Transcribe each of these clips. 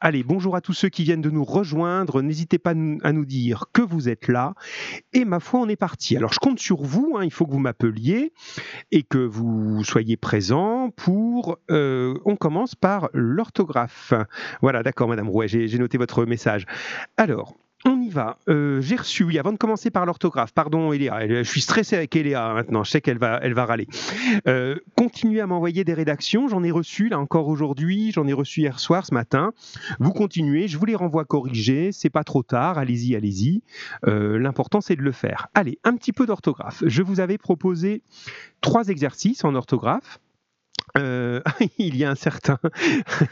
Allez, bonjour à tous ceux qui viennent de nous rejoindre. N'hésitez pas à nous dire que vous êtes là. Et ma foi, on est parti. Alors, je compte sur vous. Hein, il faut que vous m'appeliez et que vous soyez présents pour. Euh, on commence par l'orthographe. Voilà, d'accord, Madame Rouet, j'ai noté votre message. Alors, on y va. Euh, j'ai reçu, oui, avant de commencer par l'orthographe, pardon Eléa, je suis stressé avec Eléa maintenant, je sais qu'elle va, elle râler. Euh, continuez à m'envoyer des rédactions, j'en ai reçu là encore aujourd'hui, j'en ai reçu hier soir, ce matin. Vous continuez, je vous les renvoie corrigés, c'est pas trop tard, allez-y, allez-y. Euh, l'important c'est de le faire. Allez, un petit peu d'orthographe. Je vous avais proposé trois exercices en orthographe. Euh, il y a un certain,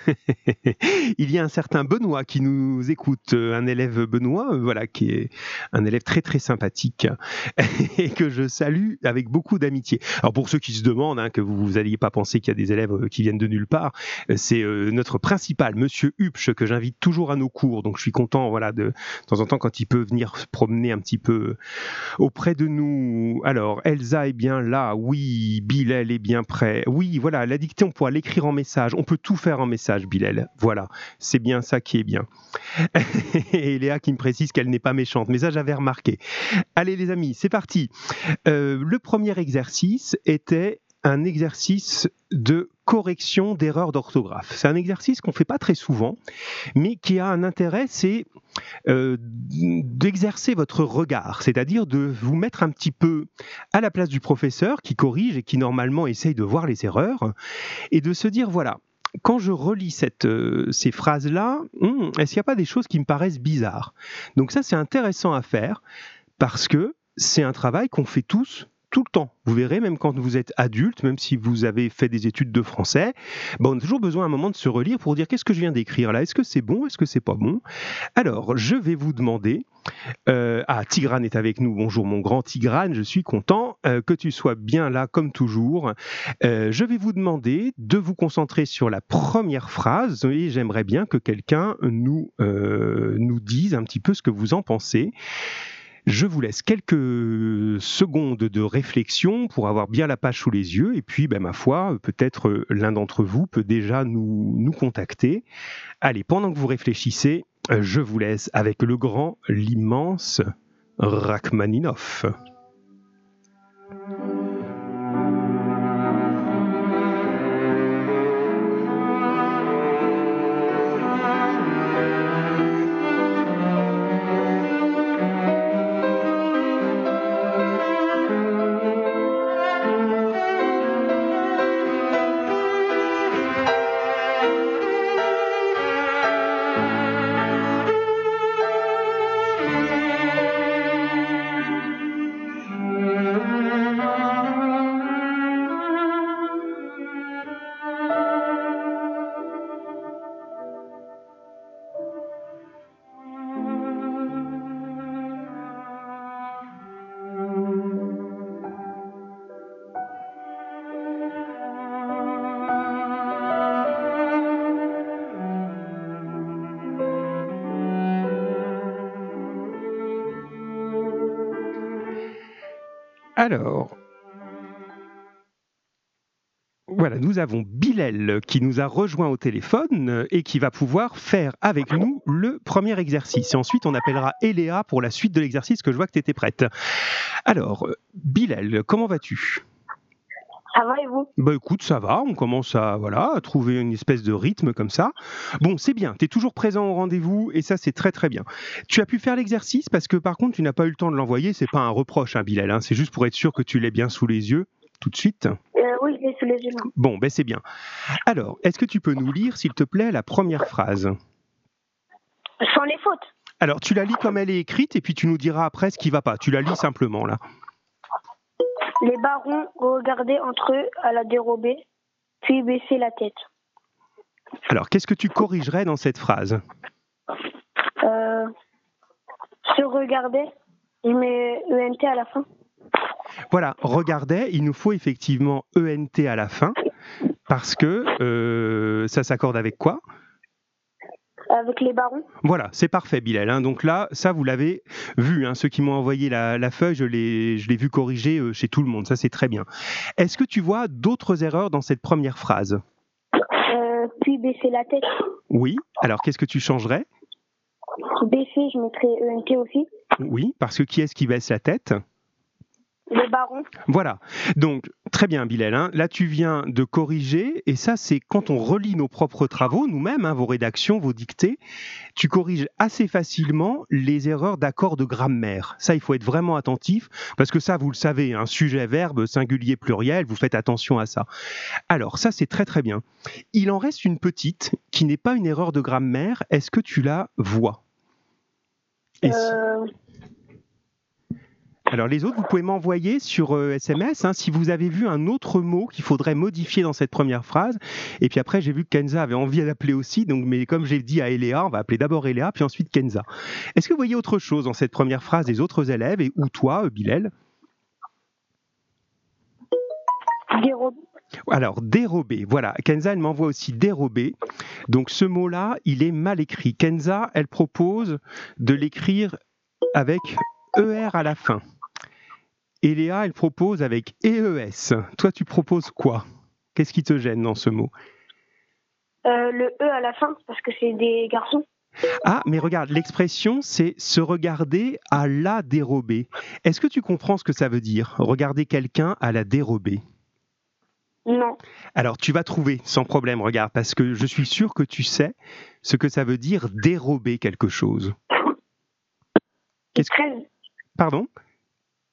il y a un certain Benoît qui nous écoute, euh, un élève Benoît, euh, voilà, qui est un élève très très sympathique et que je salue avec beaucoup d'amitié. Alors pour ceux qui se demandent, hein, que vous n'alliez pas penser qu'il y a des élèves qui viennent de nulle part, c'est notre principal, Monsieur Hupsch, que j'invite toujours à nos cours. Donc je suis content, voilà, de, de temps en temps quand il peut venir se promener un petit peu auprès de nous. Alors Elsa est bien là, oui. Bilal est bien prêt, oui. Voilà la dictée, on pourra l'écrire en message. On peut tout faire en message, Bilal. Voilà, c'est bien ça qui est bien. Et Léa qui me précise qu'elle n'est pas méchante, mais ça j'avais remarqué. Allez les amis, c'est parti. Euh, le premier exercice était un exercice de correction d'erreurs d'orthographe. C'est un exercice qu'on ne fait pas très souvent, mais qui a un intérêt, c'est euh, d'exercer votre regard, c'est-à-dire de vous mettre un petit peu à la place du professeur qui corrige et qui normalement essaye de voir les erreurs, et de se dire, voilà, quand je relis cette, euh, ces phrases-là, hmm, est-ce qu'il n'y a pas des choses qui me paraissent bizarres? Donc ça, c'est intéressant à faire parce que c'est un travail qu'on fait tous tout le temps. Vous verrez, même quand vous êtes adulte, même si vous avez fait des études de français, bon, on a toujours besoin à un moment de se relire pour dire qu'est-ce que je viens d'écrire là? Est-ce que c'est bon? Est-ce que c'est pas bon? Alors, je vais vous demander. Euh, ah, Tigrane est avec nous. Bonjour, mon grand Tigrane. Je suis content euh, que tu sois bien là, comme toujours. Euh, je vais vous demander de vous concentrer sur la première phrase et j'aimerais bien que quelqu'un nous, nous dise un petit peu ce que vous en pensez. Je vous laisse quelques secondes de réflexion pour avoir bien la page sous les yeux. Et puis, ben, ma foi, peut-être euh, l'un d'entre vous peut déjà nous, nous contacter. Allez, pendant que vous réfléchissez, euh, je vous laisse avec le grand, l'immense Rachmaninoff. Alors, voilà, nous avons Bilal qui nous a rejoint au téléphone et qui va pouvoir faire avec nous le premier exercice. Et ensuite, on appellera Eléa pour la suite de l'exercice que je vois que tu étais prête. Alors, Bilal, comment vas-tu? Vous Bah écoute, ça va, on commence à, voilà, à trouver une espèce de rythme comme ça. Bon, c'est bien, tu es toujours présent au rendez-vous et ça c'est très très bien. Tu as pu faire l'exercice parce que par contre tu n'as pas eu le temps de l'envoyer, c'est pas un reproche, hein, Bilal, hein, c'est juste pour être sûr que tu l'aies bien sous les yeux tout de suite. Euh, oui, je l'ai sous les yeux. Bon, ben c'est bien. Alors, est-ce que tu peux nous lire, s'il te plaît, la première phrase? Sans les fautes. Alors, tu la lis comme elle est écrite et puis tu nous diras après ce qui va pas. Tu la lis simplement là. Les barons regardaient entre eux à la dérobée, puis baissaient la tête. Alors, qu'est-ce que tu corrigerais dans cette phrase? Euh, Se regardaient, il met ENT à la fin. Voilà, regardait, il nous faut effectivement ENT à la fin, parce que euh, ça s'accorde avec quoi? Avec les barons. Voilà, c'est parfait, Bilal. Hein. Donc là, ça, vous l'avez vu. Hein. Ceux qui m'ont envoyé la, feuille, je l'ai vu corriger euh, chez tout le monde. Ça, c'est très bien. Est-ce que tu vois d'autres erreurs dans cette première phrase? Euh, Puis baisser la tête. Oui. Alors, qu'est-ce que tu changerais? Baisser, je mettrais ENT aussi. Oui, parce que qui est-ce qui baisse la tête? Les barons. Voilà. Donc, très bien, Bilal. hein. Là, tu viens de corriger, et ça, c'est quand on relit nos propres travaux, nous-mêmes, hein, vos rédactions, vos dictées, tu corriges assez facilement les erreurs d'accord de grammaire. Ça, il faut être vraiment attentif, parce que ça, vous le savez, un sujet, verbe, singulier, pluriel, vous faites attention à ça. Alors, ça, c'est très, très bien. Il en reste une petite qui n'est pas une erreur de grammaire. Est-ce que tu la vois? Si- Euh, Alors les autres, vous pouvez m'envoyer sur euh, SMS hein, si vous avez vu un autre mot qu'il faudrait modifier dans cette première phrase. Et puis après, j'ai vu que Kenza avait envie d'appeler aussi. Donc, mais comme j'ai dit à Eléa, on va appeler d'abord Eléa, puis ensuite Kenza. Est-ce que vous voyez autre chose dans cette première phrase des autres élèves et ou toi, euh, Bilal? Alors, dérober, voilà. Kenza, elle m'envoie aussi dérober. Donc, ce mot-là, il est mal écrit. Kenza, elle propose de l'écrire avec ER à la fin. Et Léa, elle propose avec EES. Toi, tu proposes quoi? Qu'est-ce qui te gêne dans ce mot? Euh, le E à la fin, parce que c'est des garçons. Ah, mais regarde, l'expression, c'est se regarder à la dérobée. Est-ce que tu comprends ce que ça veut dire Regarder quelqu'un à la dérobée? Non. Alors, tu vas trouver sans problème, regarde, parce que je suis sûr que tu sais ce que ça veut dire dérober quelque chose. Qu'est-ce que- Pardon?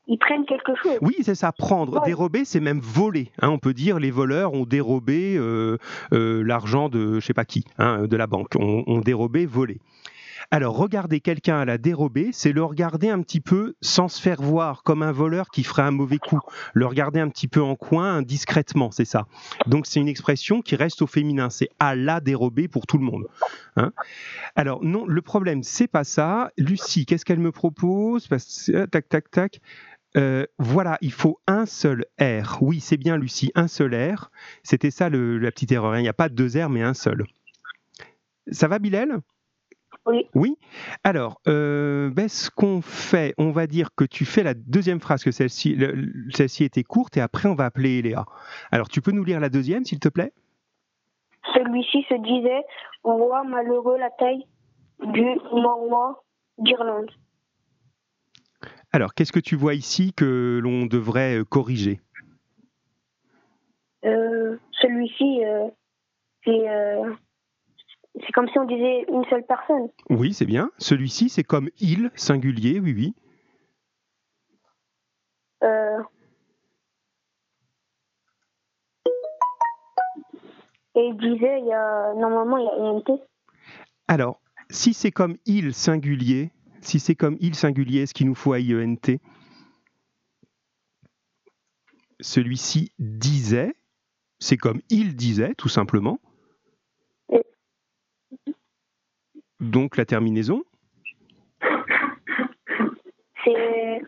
Ils prennent quelque chose. Oui, c'est ça, prendre. Ouais. Dérober, c'est même voler. hein. on peut dire les voleurs ont dérobé euh, euh, l'argent de je sais pas qui, hein, de la banque. On, on dérobé, volé. Alors, regarder quelqu'un à la dérobée, c'est le regarder un petit peu sans se faire voir, comme un voleur qui ferait un mauvais coup. Le regarder un petit peu en coin, discrètement, c'est ça. Donc, c'est une expression qui reste au féminin. C'est à la dérobée pour tout le monde. hein. Alors, non, le problème, c'est pas ça. Lucie, qu'est-ce qu'elle me propose? Tac, tac, tac. Euh, voilà, il faut un seul R. Oui, c'est bien, Lucie, un seul R. C'était ça le- la petite erreur. hein. Il n'y a pas deux R, mais un seul. Ça va, Bilal? Oui. Oui? Alors, euh, ben, ce qu'on fait, on va dire que tu fais la deuxième phrase, que celle-ci le- celle-ci était courte, et après, on va appeler Léa. Alors, tu peux nous lire la deuxième, s'il te plaît? Celui-ci se disait Roi malheureux la taille du roi d'Irlande. Alors, qu'est-ce que tu vois ici que l'on devrait euh, corriger? Euh, Celui-ci, euh, c'est euh, c'est comme si on disait une seule personne. Oui, c'est bien. Celui-ci, c'est comme il, singulier, oui, oui. Et il disait, il y a, normalement, il y a. Alors, si c'est comme il singulier, si c'est comme il singulier, est-ce qu'il nous faut IENT Celui-ci disait, c'est comme il disait, tout simplement. Donc la terminaison, C'est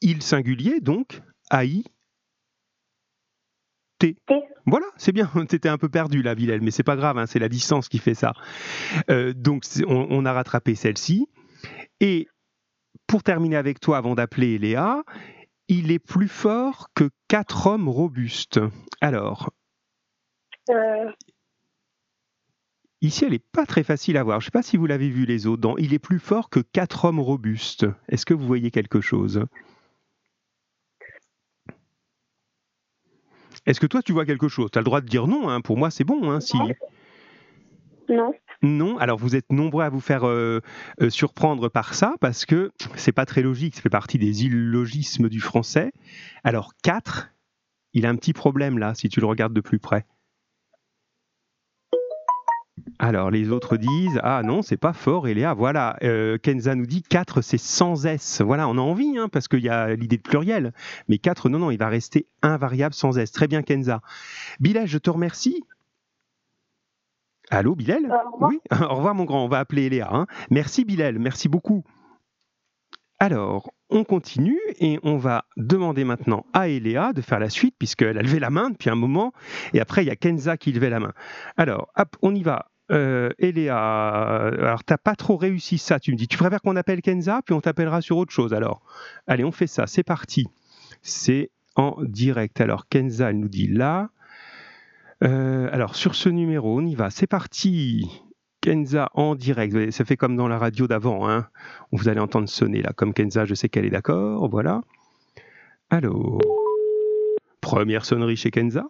il singulier, donc AI. T. T. Voilà, c'est bien. T'étais un peu perdu là, Villel, mais c'est pas grave, hein, c'est la distance qui fait ça. Euh, donc on a rattrapé celle-ci. Et pour terminer avec toi, avant d'appeler Léa, il est plus fort que quatre hommes robustes. Alors, euh, ici, elle n'est pas très facile à voir. Je ne sais pas si vous l'avez vu les autres. Dans Il est plus fort que quatre hommes robustes. Est-ce que vous voyez quelque chose? Est-ce que toi, tu vois quelque chose? Tu as le droit de dire non. hein. Pour moi, c'est bon. hein, si... non. Non, alors vous êtes nombreux à vous faire euh, euh, surprendre par ça parce que c'est pas très logique, ça fait partie des illogismes du français. Alors 4, il a un petit problème là si tu le regardes de plus près. Alors les autres disent ah non c'est pas fort Eléa. Voilà euh, Kenza nous dit 4 c'est sans S. Voilà on a envie hein, parce qu'il y a l'idée de pluriel. Mais 4 non non il va rester invariable sans S. Très bien Kenza. Bilal je te remercie. Allô Bilal? Euh, au oui, au revoir mon grand, on va appeler Léa. hein. Merci Bilal, merci beaucoup. Alors, on continue et on va demander maintenant à Eléa de faire la suite puisqu'elle a levé la main depuis un moment et après il y a Kenza qui levait la main. Alors, hop, on y va. Euh, Eléa, alors t'as pas trop réussi ça, tu me dis. Tu préfères qu'on appelle Kenza puis on t'appellera sur autre chose alors. Allez, on fait ça, c'est parti. C'est en direct. Alors Kenza, elle nous dit là. Euh, alors, sur ce numéro, on y va. C'est parti. Kenza en direct. Ça fait comme dans la radio d'avant. Hein. Vous allez entendre sonner là. Comme Kenza, je sais qu'elle est d'accord. Voilà. Allô? Première sonnerie chez Kenza?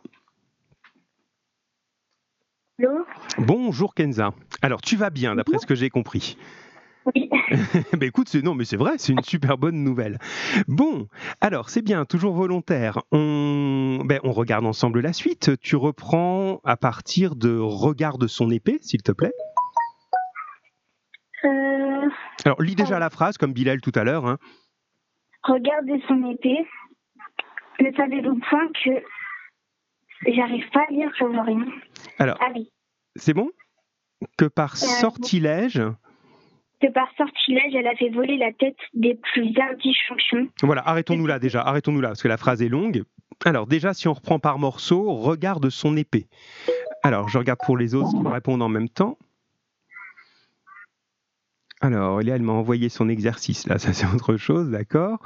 Bonjour Kenza. Alors, tu vas bien, d'après ce que j'ai compris? Oui. ben écoute, c'est non, mais c'est vrai, c'est une super bonne nouvelle. Bon, alors c'est bien, toujours volontaire. On, ben, on regarde ensemble la suite. Tu reprends à partir de Regarde son épée, s'il te plaît. Euh, Alors lis déjà la phrase, comme Bilal tout à l'heure. hein. regardez son épée. Ne savez-vous point que j'arrive pas à lire, rien. Alors, Ah oui. c'est bon? Que par sortilège, Que par sortilège, elle a fait voler la tête des plus hardis champions. voilà, arrêtons-nous là déjà, arrêtons-nous là, parce que la phrase est longue. Alors déjà, si on reprend par morceaux, regarde son épée. Alors, je regarde pour les autres qui me répondent en même temps. Alors, Léa, elle m'a envoyé son exercice, là, ça c'est autre chose, d'accord?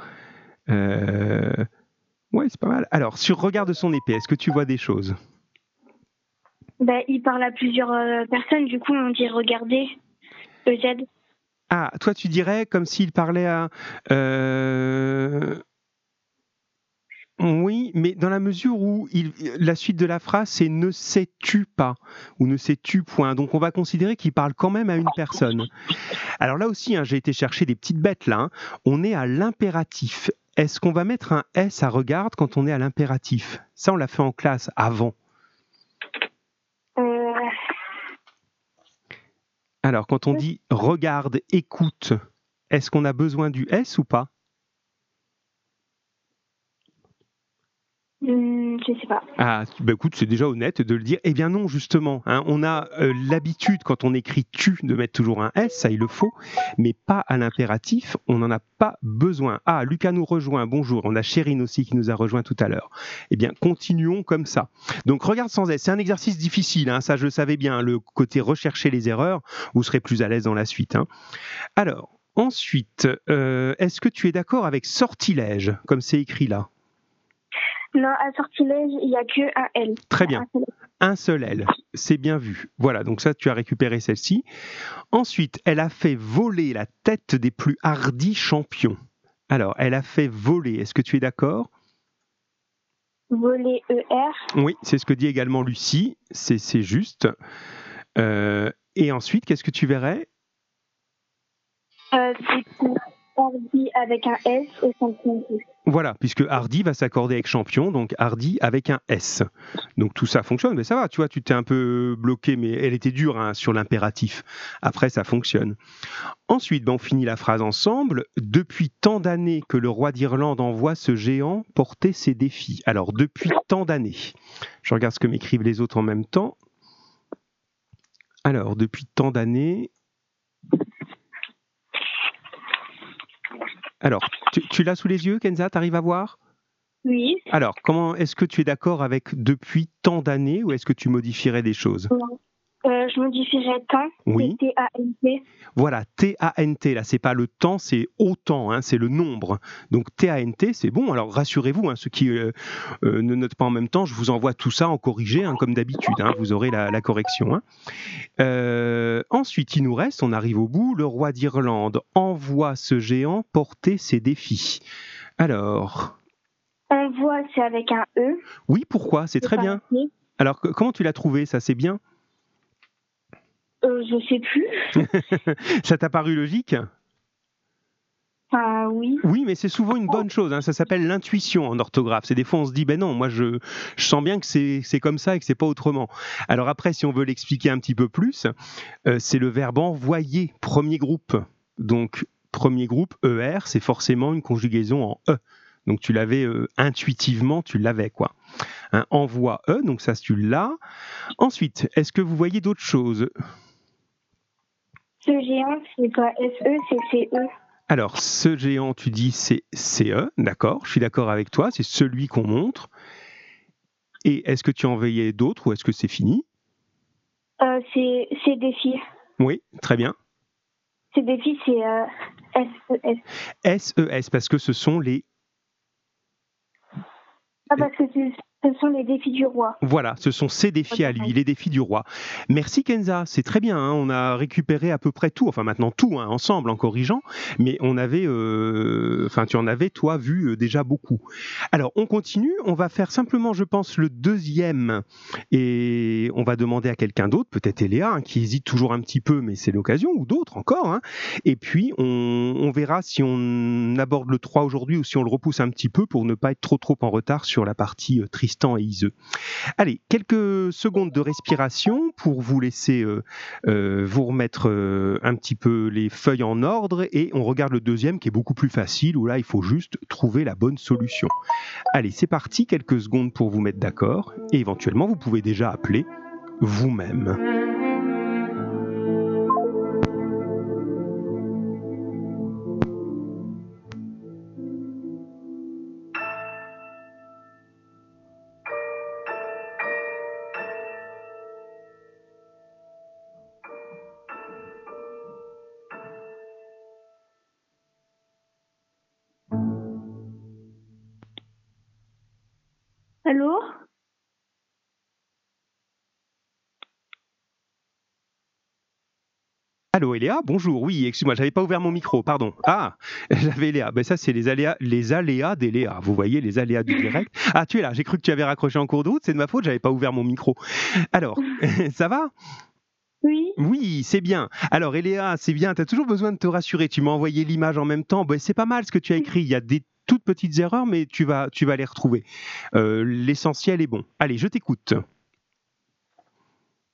Euh... Ouais, c'est pas mal. Alors, sur regarde son épée, est-ce que tu vois des choses? Ben, il parle à plusieurs euh, personnes, du coup, on dit regardez. EZ. Ah, toi tu dirais comme s'il parlait à... euh, Oui, mais dans la mesure où il... la suite de la phrase c'est ne sais-tu pas ou ne sais-tu point. Donc on va considérer qu'il parle quand même à une personne. Alors là aussi, hein, j'ai été chercher des petites bêtes là. hein. On est à l'impératif. Est-ce qu'on va mettre un S à regarde quand on est à l'impératif? Ça, on l'a fait en classe avant. Alors quand on dit regarde, écoute, est-ce qu'on a besoin du S ou pas? Hmm, je sais pas. Ah, bah écoute, c'est déjà honnête de le dire. Eh bien non, justement, hein, on a euh, l'habitude quand on écrit tu de mettre toujours un S, ça il le faut, mais pas à l'impératif, on n'en a pas besoin. Ah, Lucas nous rejoint, bonjour, on a Chérine aussi qui nous a rejoint tout à l'heure. Eh bien, continuons comme ça. Donc regarde sans S, c'est un exercice difficile, hein, ça je le savais bien, le côté rechercher les erreurs, vous serez plus à l'aise dans la suite. hein. Alors, ensuite, euh, est-ce que tu es d'accord avec sortilège, comme c'est écrit là? Non, à sortilège, il n'y a que un L. Très bien. Un seul. L. C'est bien vu. Voilà, donc ça, tu as récupéré celle-ci. Ensuite, elle a fait voler la tête des plus hardis champions. Alors, elle a fait voler. Est-ce que tu es d'accord? Voler ER. Oui, c'est ce que dit également Lucie. C'est c'est juste. Euh, et ensuite, qu'est-ce que tu verrais? Euh, Hardy avec un S et champion. Voilà, puisque Hardy va s'accorder avec champion, donc Hardy avec un S. Donc tout ça fonctionne, mais ça va, tu vois, tu t'es un peu bloqué, mais elle était dure hein, sur l'impératif. Après, ça fonctionne. Ensuite, ben, on finit la phrase ensemble. Depuis tant d'années que le roi d'Irlande envoie ce géant porter ses défis. Alors, depuis tant d'années. Je regarde ce que m'écrivent les autres en même temps. Alors, depuis tant d'années. Alors, tu, tu l'as sous les yeux, Kenza T'arrives à voir? Oui. Alors, comment est-ce que tu es d'accord avec depuis tant d'années ou est-ce que tu modifierais des choses? Euh, je modifierais temps. Oui. T-A-N-T. Voilà, T-A-N-T, là, c'est pas le temps, c'est autant, hein, c'est le nombre. Donc T-A-N-T, c'est bon. Alors rassurez-vous, hein, ceux qui euh, euh, ne notent pas en même temps, je vous envoie tout ça en corrigé, hein, comme d'habitude. hein, vous aurez la, la correction. hein. Ensuite, il nous reste, on arrive au bout, le roi d'Irlande envoie ce géant porter ses défis. Alors, Envoie, c'est avec un E. oui, pourquoi? C'est très bien. Alors, comment tu l'as trouvé Ça, c'est bien? Euh, je sais plus. Ça t'a paru logique? Enfin, oui. Oui, mais c'est souvent une bonne chose. hein. Ça s'appelle l'intuition en orthographe. C'est des fois on se dit, ben non, moi je, je sens bien que c'est comme ça et que c'est pas autrement. Alors après, si on veut l'expliquer un petit peu plus, euh, c'est le verbe envoyer, premier groupe. Donc premier groupe ER, c'est forcément une conjugaison en E. Donc tu l'avais euh, intuitivement, tu l'avais quoi. Envoie E, donc ça tu l'as. Ensuite, est-ce que vous voyez d'autres choses? Ce géant, c'est pas S-E, c'est C-E. Alors, ce géant, tu dis c'est CE, d'accord, je suis d'accord avec toi, c'est celui qu'on montre. Et est-ce que tu en veillais d'autres ou est-ce que c'est fini? Euh, c'est défi. Oui, très bien. C'est défi, c'est euh, S-E-S. SES, parce que ce sont les. Ah, parce que c'est Ce sont les défis du roi. Voilà, ce sont ses défis à lui, les défis du roi. Merci Kenza, c'est très bien. Hein. on a récupéré à peu près tout, enfin maintenant tout hein, ensemble en corrigeant, mais on avait, euh, enfin tu en avais toi vu euh, déjà beaucoup. Alors on continue, on va faire simplement, je pense, le deuxième et on va demander à quelqu'un d'autre, peut-être Eléa, hein, qui hésite toujours un petit peu, mais c'est l'occasion, ou d'autres encore. Et puis on, on, verra si on aborde le 3 aujourd'hui ou si on le repousse un petit peu pour ne pas être trop trop en retard sur la partie euh, triste et. Allez, quelques secondes de respiration pour vous laisser euh, euh, vous remettre euh, un petit peu les feuilles en ordre et on regarde le deuxième qui est beaucoup plus facile où là il faut juste trouver la bonne solution. Allez, c'est parti, quelques secondes pour vous mettre d'accord et éventuellement vous pouvez déjà appeler vous-même. Eléa, bonjour. Oui, excuse-moi, j'avais pas ouvert mon micro, pardon. Ah, j'avais Eléa. Ben ça, c'est les aléas, les aléas d'Eléa. Vous voyez, les aléas du direct. Ah, tu es là. J'ai cru que tu avais raccroché en cours de route. C'est de ma faute. J'avais pas ouvert mon micro. Alors, ça va? Oui. Oui, c'est bien. Alors Eléa, c'est bien. Tu as toujours besoin de te rassurer. Tu m'as envoyé l'image en même temps. Ben, c'est pas mal ce que tu as écrit. Il y a des toutes petites erreurs, mais tu vas, tu vas les retrouver. Euh, l'essentiel est bon. Allez, je t'écoute.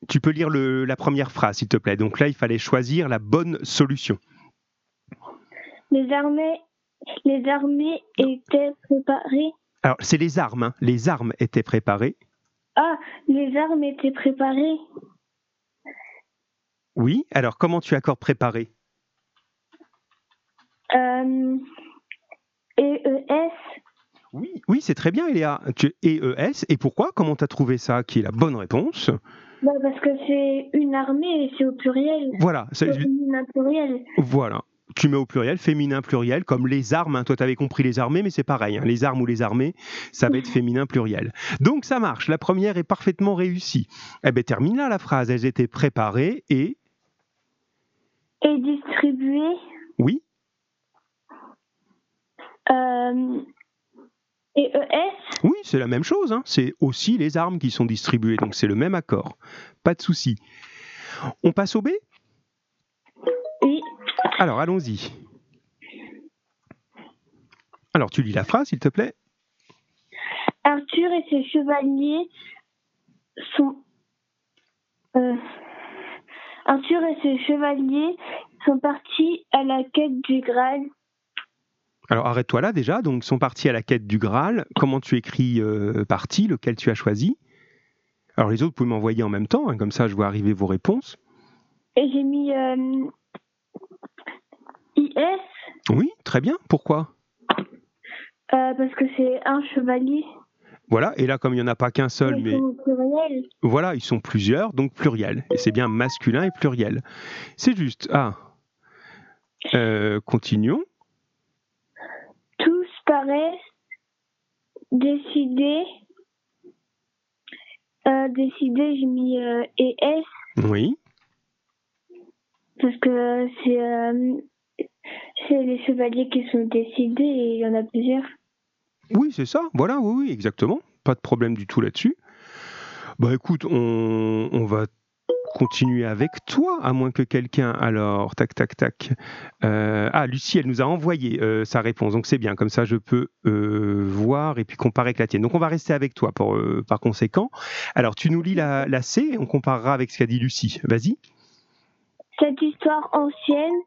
Tu peux lire le, la première phrase, s'il te plaît. Donc là, il fallait choisir la bonne solution. Les armées, les armées étaient préparées. Alors, c'est les armes. Hein. Les armes étaient préparées. Ah, les armes étaient préparées. Oui. Alors, comment tu accordes préparé? Euh, EES. Oui, oui c'est très bien, Eléa. EES. Et pourquoi? Comment tu as trouvé ça? Qui est la bonne réponse bah Parce que c'est une armée et c'est au pluriel. Voilà. C'est féminin pluriel. Voilà. Tu mets au pluriel, féminin pluriel, comme les armes. Hein. Toi, tu avais compris les armées, mais c'est pareil. Hein. Les armes ou les armées, ça va être féminin pluriel. Donc, ça marche. La première est parfaitement réussie. Eh bien, termine là la phrase. Elles étaient préparées et. Et distribuées. Oui. Euh, et ES Oui, c'est la même chose. Hein. C'est aussi les armes qui sont distribuées, donc c'est le même accord. Pas de souci. On passe au B? Oui. Alors, allons-y. Alors, tu lis la phrase, s'il te plaît. Arthur et ses chevaliers sont. Euh, Arthur et ses chevaliers sont partis à la quête du Graal alors arrête-toi là déjà. Donc sont partis à la quête du Graal. Comment tu écris euh, parti Lequel tu as choisi? Alors les autres, vous pouvez m'envoyer en même temps. Hein, comme ça, je vois arriver vos réponses. Et j'ai mis euh, IS. Oui, très bien. Pourquoi? Euh, Parce que c'est un chevalier. Voilà, et là, comme il n'y en a pas qu'un seul, ils mais. Sont pluriel. Voilà, ils sont plusieurs, donc pluriel. Et c'est bien masculin et pluriel. C'est juste. Ah. continuons paraît décidé. Euh, décidé, j'ai mis euh, ES. Oui. Parce que c'est euh, c'est les chevaliers qui sont décidés et il y en a plusieurs. Oui, c'est ça. Voilà, oui, oui, exactement. Pas de problème du tout là-dessus. Bah écoute, on, on va continuer avec toi, à moins que quelqu'un, alors, tac, tac, tac. Euh, ah, Lucie, elle nous a envoyé euh, sa réponse, donc c'est bien, comme ça je peux euh, voir et puis comparer avec la tienne. Donc on va rester avec toi pour, par conséquent. Alors, tu nous lis la, la C, on comparera avec ce qu'a dit Lucie. Vas-y. Cette histoire ancienne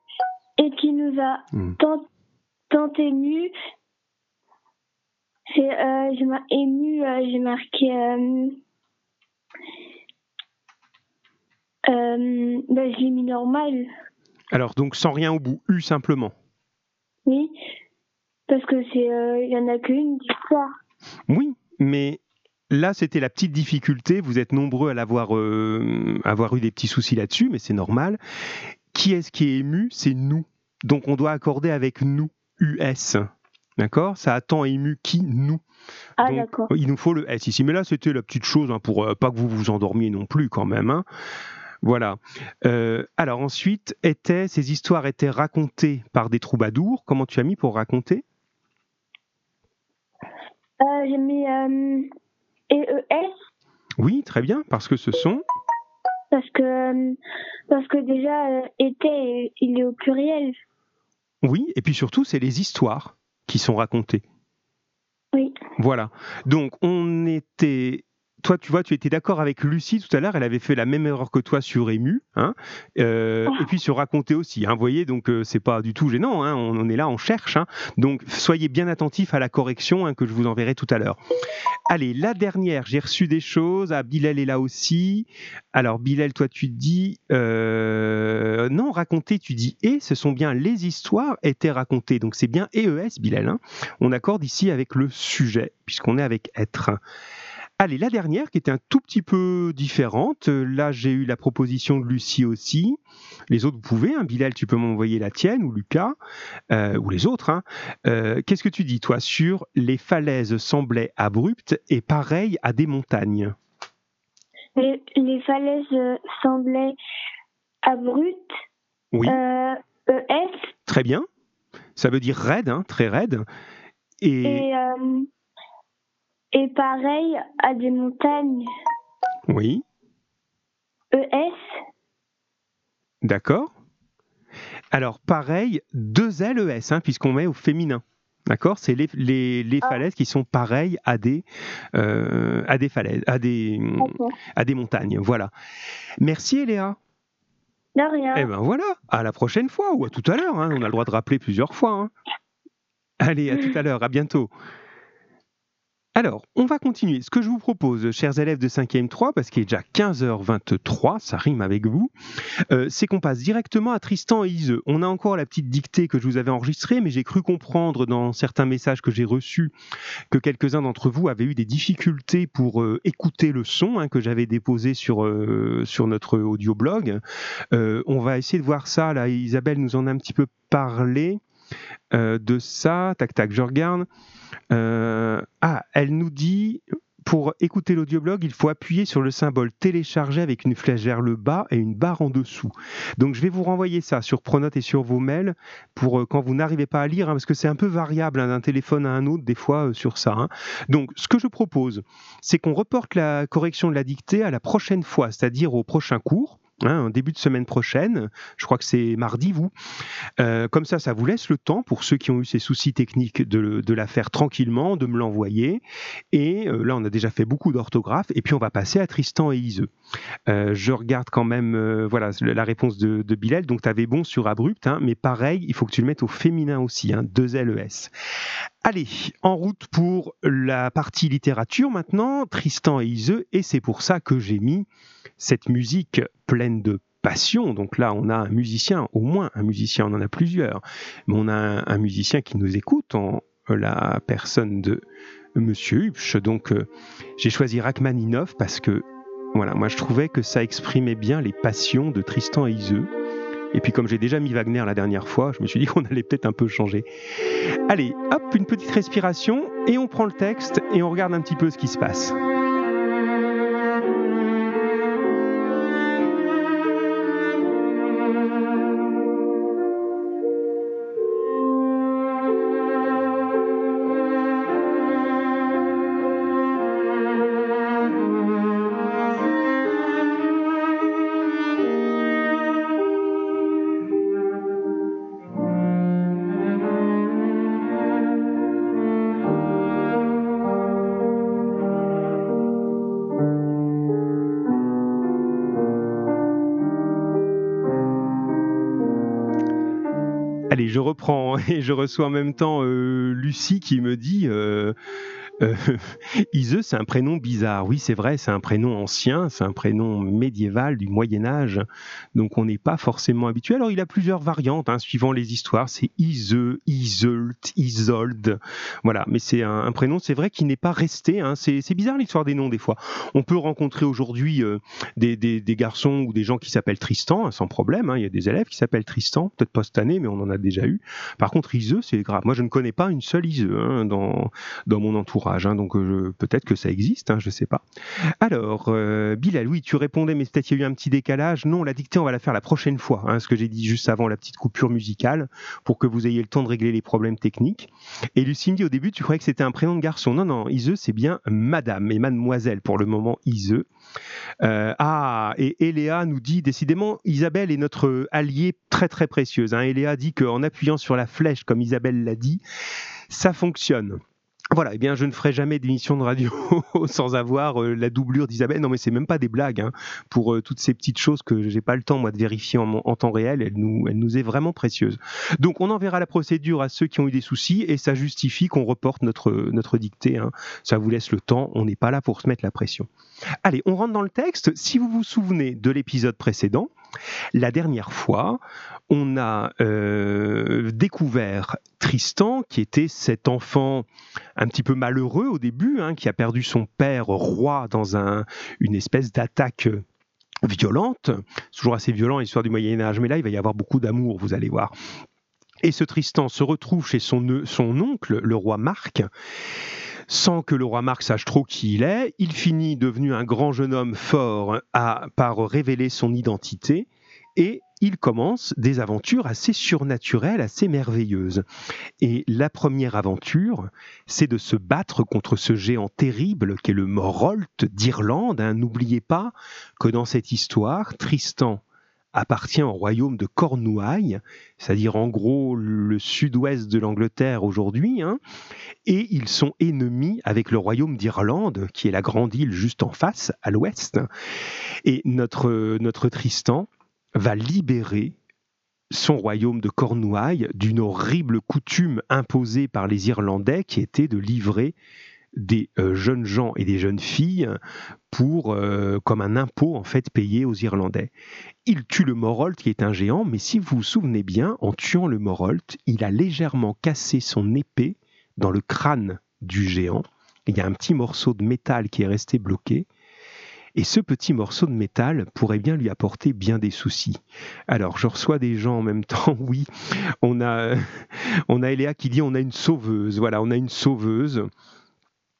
et qui nous a hmm. tant, tant c'est, je m'ai ému, j'ai marqué euh, ben, je l'ai mis normal. Alors, donc sans rien au bout, U simplement Oui, parce que c'est, il n'y en a qu'une d'histoire. Oui, mais là, c'était la petite difficulté. Vous êtes nombreux à l'avoir, euh, avoir eu des petits soucis là-dessus, mais c'est normal. Qui est-ce qui est ému? C'est nous. Donc, on doit accorder avec nous, US. D'accord? Ça a tant ému qui Nous. Ah, d'accord. Il nous faut le S ici. Mais là, c'était la petite chose hein, pour euh, pas que vous vous endormiez non plus quand même. Hein. Voilà. Euh, alors ensuite, étaient, ces histoires étaient racontées par des troubadours. Comment tu as mis pour raconter? Euh, J'ai mis EES. Oui, très bien, parce que ce sont. Parce que, parce que déjà, était, il est au pluriel. Oui, et puis surtout, c'est les histoires qui sont racontées. Oui. Voilà. Donc, on était toi, tu vois, tu étais d'accord avec Lucie tout à l'heure, elle avait fait la même erreur que toi sur Ému, hein, euh, et puis sur Raconter aussi. Hein, vous voyez, donc euh, c'est pas du tout gênant, hein, on, est là, on cherche. Hein. donc soyez bien attentifs à la correction hein, que je vous enverrai tout à l'heure. Allez, la dernière, j'ai reçu des choses. Ah, Bilal est là aussi. Alors, Bilal, toi, tu dis. Euh, non, raconter, tu dis et, ce sont bien les histoires étaient racontées. Donc c'est bien EES, Bilal. On accorde ici avec le sujet, puisqu'on est avec être. Allez, la dernière qui était un tout petit peu différente. Là, j'ai eu la proposition de Lucie aussi. Les autres, vous pouvez. Hein. Bilal, tu peux m'envoyer la tienne ou Lucas euh, ou les autres. Hein. Euh, qu'est-ce que tu dis, toi, sur les falaises semblaient abruptes et pareilles à des montagnes? Les, falaises semblaient abruptes. Oui. Euh, ES. Très bien. Ça veut dire raide, hein, très raide. Et, et pareil à des montagnes. Oui. ES. D'accord. Alors, pareil, deux LES, hein, puisqu'on met au féminin. D'accord? C'est les, les, les ah. falaises qui sont pareilles à des, euh, à des falaises, à des, à des montagnes. Voilà. Merci, Eléa. De rien. Eh ben voilà, à la prochaine fois ou à tout à l'heure. Hein. On a le droit de rappeler plusieurs fois. Hein. Allez, à tout à l'heure, à bientôt. Alors, on va continuer. Ce que je vous propose, chers élèves de 5e 3, parce qu'il est déjà 15h23, ça rime avec vous, euh, c'est qu'on passe directement à Tristan et Iseux. On a encore la petite dictée que je vous avais enregistrée, mais j'ai cru comprendre dans certains messages que j'ai reçus que quelques-uns d'entre vous avaient eu des difficultés pour euh, écouter le son hein, que j'avais déposé sur, euh, sur notre audioblog. on va essayer de voir ça. Là, Isabelle nous en a un petit peu parlé de ça. Tac, tac, je regarde. Euh, ah, elle nous dit pour écouter l'audioblog, il faut appuyer sur le symbole télécharger avec une flèche vers le bas et une barre en dessous. Donc je vais vous renvoyer ça sur Pronote et sur vos mails pour euh, quand vous n'arrivez pas à lire, hein, parce que c'est un peu variable hein, d'un téléphone à un autre des fois euh, sur ça. Hein. Donc ce que je propose, c'est qu'on reporte la correction de la dictée à la prochaine fois, c'est-à-dire au prochain cours. Hein, début de semaine prochaine. Je crois que c'est mardi, vous. Euh, comme ça, ça vous laisse le temps, pour ceux qui ont eu ces soucis techniques, de, la faire tranquillement, de me l'envoyer. Et euh, là, on a déjà fait beaucoup d'orthographe. Et puis, on va passer à Tristan et Iseux. Euh, je regarde quand même voilà, la réponse de, de Bilal. Donc, tu avais bon sur abrupt, hein, mais pareil, il faut que tu le mettes au féminin aussi, hein, deux LES. Allez, en route pour la partie littérature maintenant, Tristan et Iseux, et c'est pour ça que j'ai mis cette musique pleine de passion. Donc là, on a un musicien, au moins un musicien, on en a plusieurs, mais on a un, musicien qui nous écoute en la personne de Monsieur Hupsch. Donc euh, j'ai choisi Rachmaninov parce que voilà, moi je trouvais que ça exprimait bien les passions de Tristan et Iseux. Et puis comme j'ai déjà mis Wagner la dernière fois, je me suis dit qu'on allait peut-être un peu changer. Allez, hop, une petite respiration et on prend le texte et on regarde un petit peu ce qui se passe. Et je reçois en même temps euh, Lucie qui me dit euh, Iseux, c'est un prénom bizarre. Oui, c'est vrai, c'est un prénom ancien, c'est un prénom médiéval du Moyen Âge, donc on n'est pas forcément habitué. Alors il a plusieurs variantes, hein, suivant les histoires. C'est Iseux, Iseult, Isolde, voilà. Mais c'est un, prénom, c'est vrai, qui n'est pas resté. Hein. C'est bizarre l'histoire des noms des fois. On peut rencontrer aujourd'hui euh, des, garçons ou des gens qui s'appellent Tristan, hein, sans problème. Il y a des élèves qui s'appellent Tristan, peut-être pas cette année, mais on en a déjà eu. Par contre, Iseux, c'est grave. Moi, je ne connais pas une seule dans, dans mon entourage, donc euh, peut-être que ça existe, je ne sais pas. Alors, euh, oui, tu répondais, mais peut-être qu'il y a eu un petit décalage. Non, la dictée, on va la faire la prochaine fois, ce que j'ai dit juste avant la petite coupure musicale, pour que vous ayez le temps de régler les problèmes techniques. Et Lucindy, au début, tu croyais que c'était un prénom de garçon. Non, non, Iseux, c'est bien Madame et Mademoiselle pour le moment, Iseux. Euh, ah, et Eléa nous dit décidément, Isabelle est notre alliée très très précieuse. Hein. Eléa dit qu'en appuyant sur la flèche, comme Isabelle l'a dit, ça fonctionne. Voilà, eh bien, je ne ferai jamais d'émission de radio sans avoir euh, la doublure d'Isabelle. Non, mais c'est même pas des blagues. Hein. Pour euh, toutes ces petites choses que j'ai pas le temps moi de vérifier en, temps réel, elle nous, elle nous est vraiment précieuse. Donc, on enverra la procédure à ceux qui ont eu des soucis et ça justifie qu'on reporte notre dictée. Hein. Ça vous laisse le temps. On n'est pas là pour se mettre la pression. Allez, on rentre dans le texte. Si vous vous souvenez de l'épisode précédent, la dernière fois, on a euh, découvert Tristan, qui était cet enfant un petit peu malheureux au début, hein, qui a perdu son père roi dans une espèce d'attaque violente. Toujours assez violent l'histoire du Moyen Âge, mais là il va y avoir beaucoup d'amour, vous allez voir. Et ce Tristan se retrouve chez son, son oncle, le roi Marc, sans que le roi Marc sache trop qui il est. Il finit devenu un grand jeune homme fort à, par révéler son identité et il commence des aventures assez surnaturelles, assez merveilleuses. Et la première aventure, c'est de se battre contre ce géant terrible qu'est le Morolt d'Irlande. Hein. N'oubliez pas que dans cette histoire, Tristan appartient au royaume de Cornouailles, c'est-à-dire en gros le sud-ouest de l'Angleterre aujourd'hui, hein, et ils sont ennemis avec le royaume d'Irlande, qui est la grande île juste en face, à l'ouest. Et notre, notre Tristan va libérer son royaume de Cornouailles d'une horrible coutume imposée par les Irlandais qui était de livrer des euh, jeunes gens et des jeunes filles pour euh, comme un impôt en fait payé aux Irlandais. Il tue le Morolt qui est un géant, mais si vous vous souvenez bien, en tuant le Morolt, il a légèrement cassé son épée dans le crâne du géant. Il y a un petit morceau de métal qui est resté bloqué. Et ce petit morceau de métal pourrait bien lui apporter bien des soucis. Alors, je reçois des gens en même temps. Oui, on a, on a Eléa qui dit on a une sauveuse. Voilà, on a une sauveuse.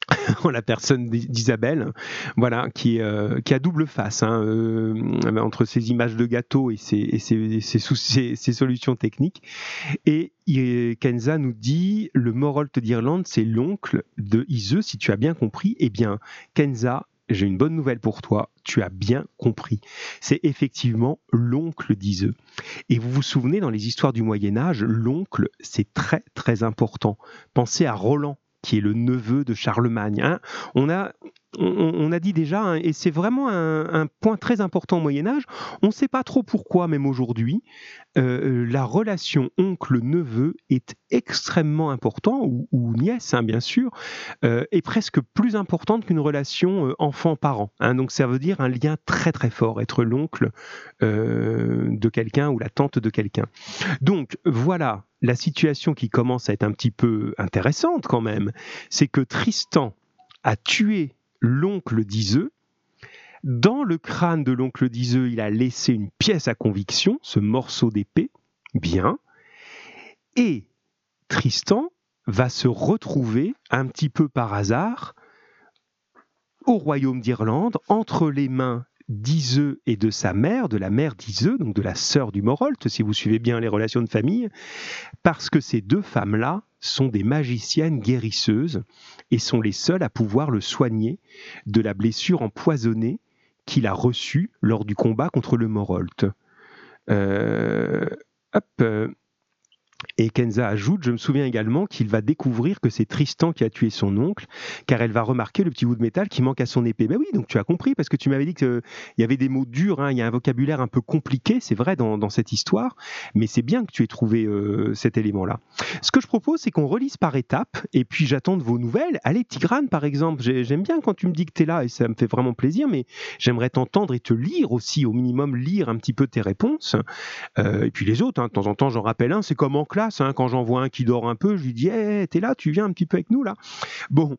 la personne d'Isabelle, voilà, qui, euh, qui a double face hein, euh, entre ses images de gâteau et ses, solutions techniques. Et Kenza nous dit le Morolt d'Irlande, c'est l'oncle de Iseux, si tu as bien compris. Eh bien, Kenza, j'ai une bonne nouvelle pour toi, tu as bien compris. C'est effectivement l'oncle d'Iseux. Et vous vous souvenez, dans les histoires du Moyen Âge, l'oncle, c'est très très important. Pensez à Roland qui est le neveu de Charlemagne. Hein. On a on, a dit déjà, hein, et c'est vraiment un, point très important au Moyen Âge, on ne sait pas trop pourquoi, même aujourd'hui, euh, la relation oncle-neveu est extrêmement importante, ou, nièce, hein, bien sûr, euh, est presque plus importante qu'une relation euh, enfant-parent. donc ça veut dire un lien très très fort, être l'oncle de quelqu'un ou la tante de quelqu'un. Donc voilà la situation qui commence à être un petit peu intéressante quand même, c'est que Tristan a tué l'oncle d'Iseux. Dans le crâne de l'oncle d'Iseux, il a laissé une pièce à conviction, ce morceau d'épée, bien. Et Tristan va se retrouver un petit peu par hasard au royaume d'Irlande, entre les mains d'Iseux et de sa mère, de la mère d'Iseux, donc de la sœur du Morolt, si vous suivez bien les relations de famille, parce que ces deux femmes-là sont des magiciennes guérisseuses et sont les seules à pouvoir le soigner de la blessure empoisonnée qu'il a reçue lors du combat contre le Morolt. Euh, Et Kenza ajoute, je me souviens également qu'il va découvrir que c'est Tristan qui a tué son oncle, car elle va remarquer le petit bout de métal qui manque à son épée. Ben oui, donc tu as compris, parce que tu m'avais dit qu'il y avait des mots durs, hein, il y a un vocabulaire un peu compliqué, c'est vrai, dans, cette histoire, mais c'est bien que tu aies trouvé euh, cet élément-là. Ce que je propose, c'est qu'on relise par étapes, et puis j'attends de vos nouvelles. Allez, Tigrane, par exemple, j'aime bien quand tu me dis que tu es là, et ça me fait vraiment plaisir, mais j'aimerais t'entendre et te lire aussi, au minimum, lire un petit peu tes réponses. Euh, et puis les autres, hein, de temps en temps, j'en rappelle un, c'est comme en classe, hein, quand j'en vois un qui dort un peu, je lui dis hey, T'es là, tu viens un petit peu avec nous là Bon,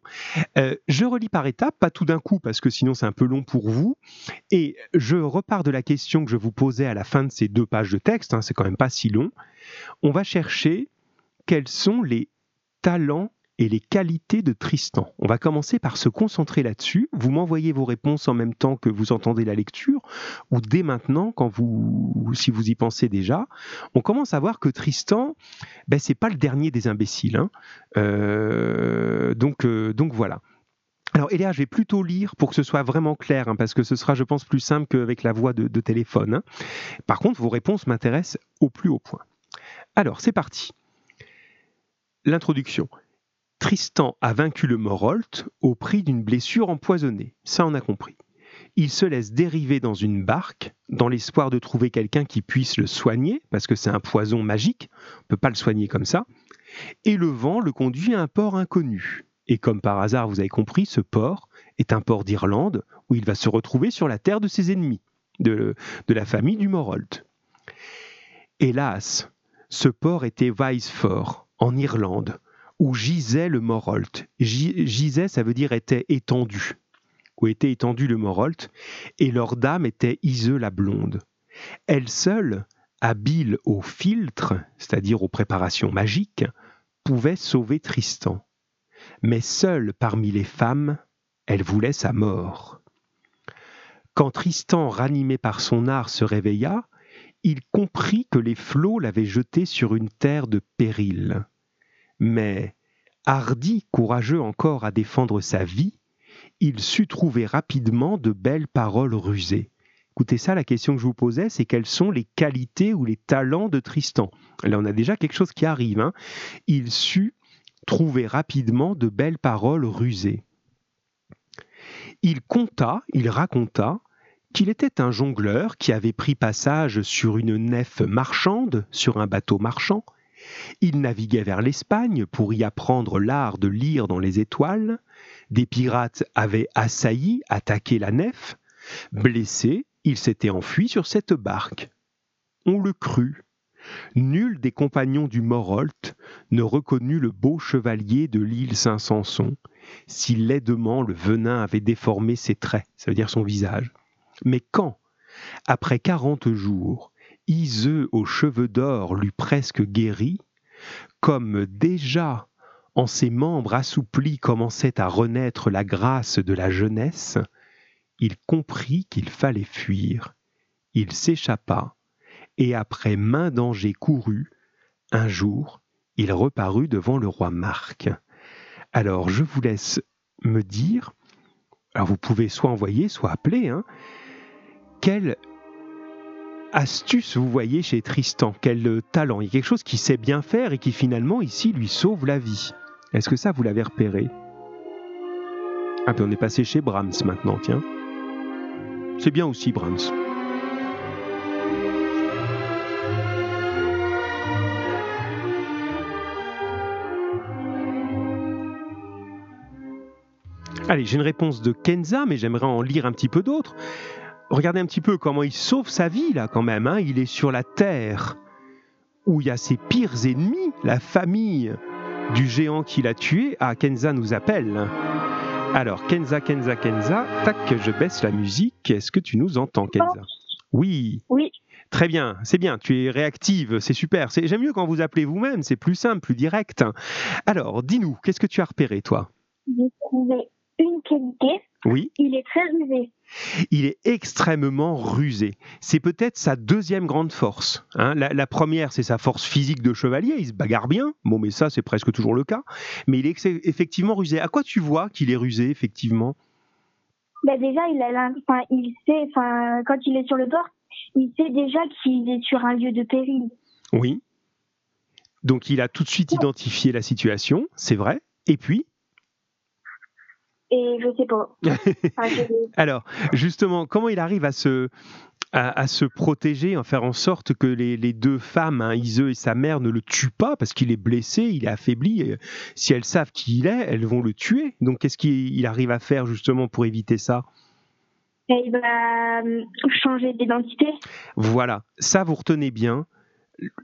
euh, je relis par étapes, pas tout d'un coup, parce que sinon c'est un peu long pour vous. Et je repars de la question que je vous posais à la fin de ces deux pages de texte, hein, c'est quand même pas si long. On va chercher quels sont les talents et les qualités de Tristan. On va commencer par se concentrer là-dessus. Vous m'envoyez vos réponses en même temps que vous entendez la lecture, ou dès maintenant, quand vous, si vous y pensez déjà. On commence à voir que Tristan, ben, c'est pas le dernier des imbéciles. Hein. Euh, donc, euh, donc voilà. Alors Eléa, je vais plutôt lire pour que ce soit vraiment clair, hein, parce que ce sera, je pense, plus simple qu'avec la voix de, téléphone. Hein. Par contre, vos réponses m'intéressent au plus haut point. Alors, c'est parti. L'introduction. Tristan a vaincu le Morolt au prix d'une blessure empoisonnée. Ça, on a compris. Il se laisse dériver dans une barque dans l'espoir de trouver quelqu'un qui puisse le soigner, parce que c'est un poison magique, on ne peut pas le soigner comme ça. Et le vent le conduit à un port inconnu. Et comme par hasard, vous avez compris, ce port est un port d'Irlande où il va se retrouver sur la terre de ses ennemis, de, la famille du Morolt. Hélas, ce port était Weisfort, en Irlande, où gisait le Morolt. Gisait, ça veut dire était étendu, où était étendu le Morolt, et leur dame était Iseux la blonde. Elle seule, habile au filtre, c'est-à-dire aux préparations magiques, pouvait sauver Tristan. Mais seule parmi les femmes, elle voulait sa mort. Quand Tristan, ranimé par son art, se réveilla, il comprit que les flots l'avaient jeté sur une terre de péril mais hardi, courageux encore à défendre sa vie, il sut trouver rapidement de belles paroles rusées. Écoutez ça, la question que je vous posais, c'est quelles sont les qualités ou les talents de Tristan? Là, on a déjà quelque chose qui arrive. Hein. Il sut trouver rapidement de belles paroles rusées. Il conta, il raconta, qu'il était un jongleur qui avait pris passage sur une nef marchande, sur un bateau marchand, il naviguait vers l'Espagne pour y apprendre l'art de lire dans les étoiles. Des pirates avaient assailli, attaqué la nef. Blessé, il s'était enfui sur cette barque. On le crut. Nul des compagnons du Morolt ne reconnut le beau chevalier de l'île Saint-Sanson, si laidement le venin avait déformé ses traits, ça veut dire son visage. Mais quand, après quarante jours, Iseux aux cheveux d'or l'eut presque guéri, comme déjà en ses membres assouplis commençait à renaître la grâce de la jeunesse, il comprit qu'il fallait fuir. Il s'échappa, et après main danger couru, un jour, il reparut devant le roi Marc. Alors je vous laisse me dire, alors vous pouvez soit envoyer, soit appeler, hein, quel astuce vous voyez chez Tristan Quel euh, talent Il y a quelque chose qu'il sait bien faire et qui finalement ici lui sauve la vie. Est-ce que ça vous l'avez repéré? Ah puis on est passé chez Brahms maintenant, tiens. C'est bien aussi Brahms. Allez, j'ai une réponse de Kenza, mais j'aimerais en lire un petit peu d'autres regardez un petit peu comment il sauve sa vie là quand même. Hein. Il est sur la terre où il y a ses pires ennemis, la famille du géant qui l'a tué. Ah, Kenza nous appelle. Alors, Kenza, Kenza, Kenza, tac, je baisse la musique. Est-ce que tu nous entends, Kenza? Oui. Oui. Très bien, c'est bien, tu es réactive, c'est super. J'aime mieux quand vous appelez vous-même, c'est plus simple, plus direct. Alors, dis-nous, qu'est-ce que tu as repéré, toi? J'ai trouvé une qualité. Oui. Il est très rusé. Il est extrêmement rusé. C'est peut-être sa deuxième grande force. Hein. La, première, c'est sa force physique de chevalier. Il se bagarre bien. Bon, mais ça, c'est presque toujours le cas. Mais il est effectivement rusé. À quoi tu vois qu'il est rusé, effectivement? Bah Déjà, il, a, il sait, quand il est sur le port, il sait déjà qu'il est sur un lieu de péril. Oui. Donc il a tout de suite identifié la situation, c'est vrai. Et puis Et je sais pas. Enfin, je- Alors, justement, comment il arrive à se, à, à se protéger, à faire en sorte que les, les deux femmes, hein, Iseux et sa mère, ne le tuent pas? Parce qu'il est blessé, il est affaibli. Et si elles savent qui il est, elles vont le tuer. Donc, qu'est-ce qu'il il arrive à faire justement pour éviter ça? Et il va euh, changer d'identité. Voilà, ça vous retenez bien.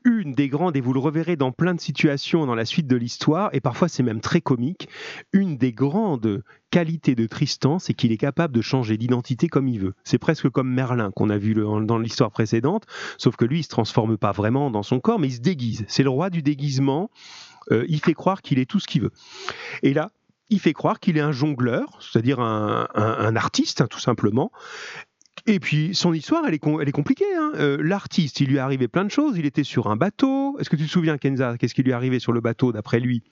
Une des grandes, et vous le reverrez dans plein de situations dans la suite de l'histoire, et parfois c'est même très comique, une des grandes qualités de Tristan, c'est qu'il est capable de changer d'identité comme il veut. C'est presque comme Merlin qu'on a vu dans l'histoire précédente, sauf que lui, il se transforme pas vraiment dans son corps, mais il se déguise. C'est le roi du déguisement. Euh, il fait croire qu'il est tout ce qu'il veut. Et là, il fait croire qu'il est un jongleur, c'est-à-dire un artiste, hein, tout simplement. Et puis, son histoire, elle est, com- elle est compliquée. hein. Euh, L'artiste, il lui est arrivé plein de choses. Il était sur un bateau. Est-ce que tu te souviens, Kenza, qu'est-ce qui lui est arrivé sur le bateau, d'après lui?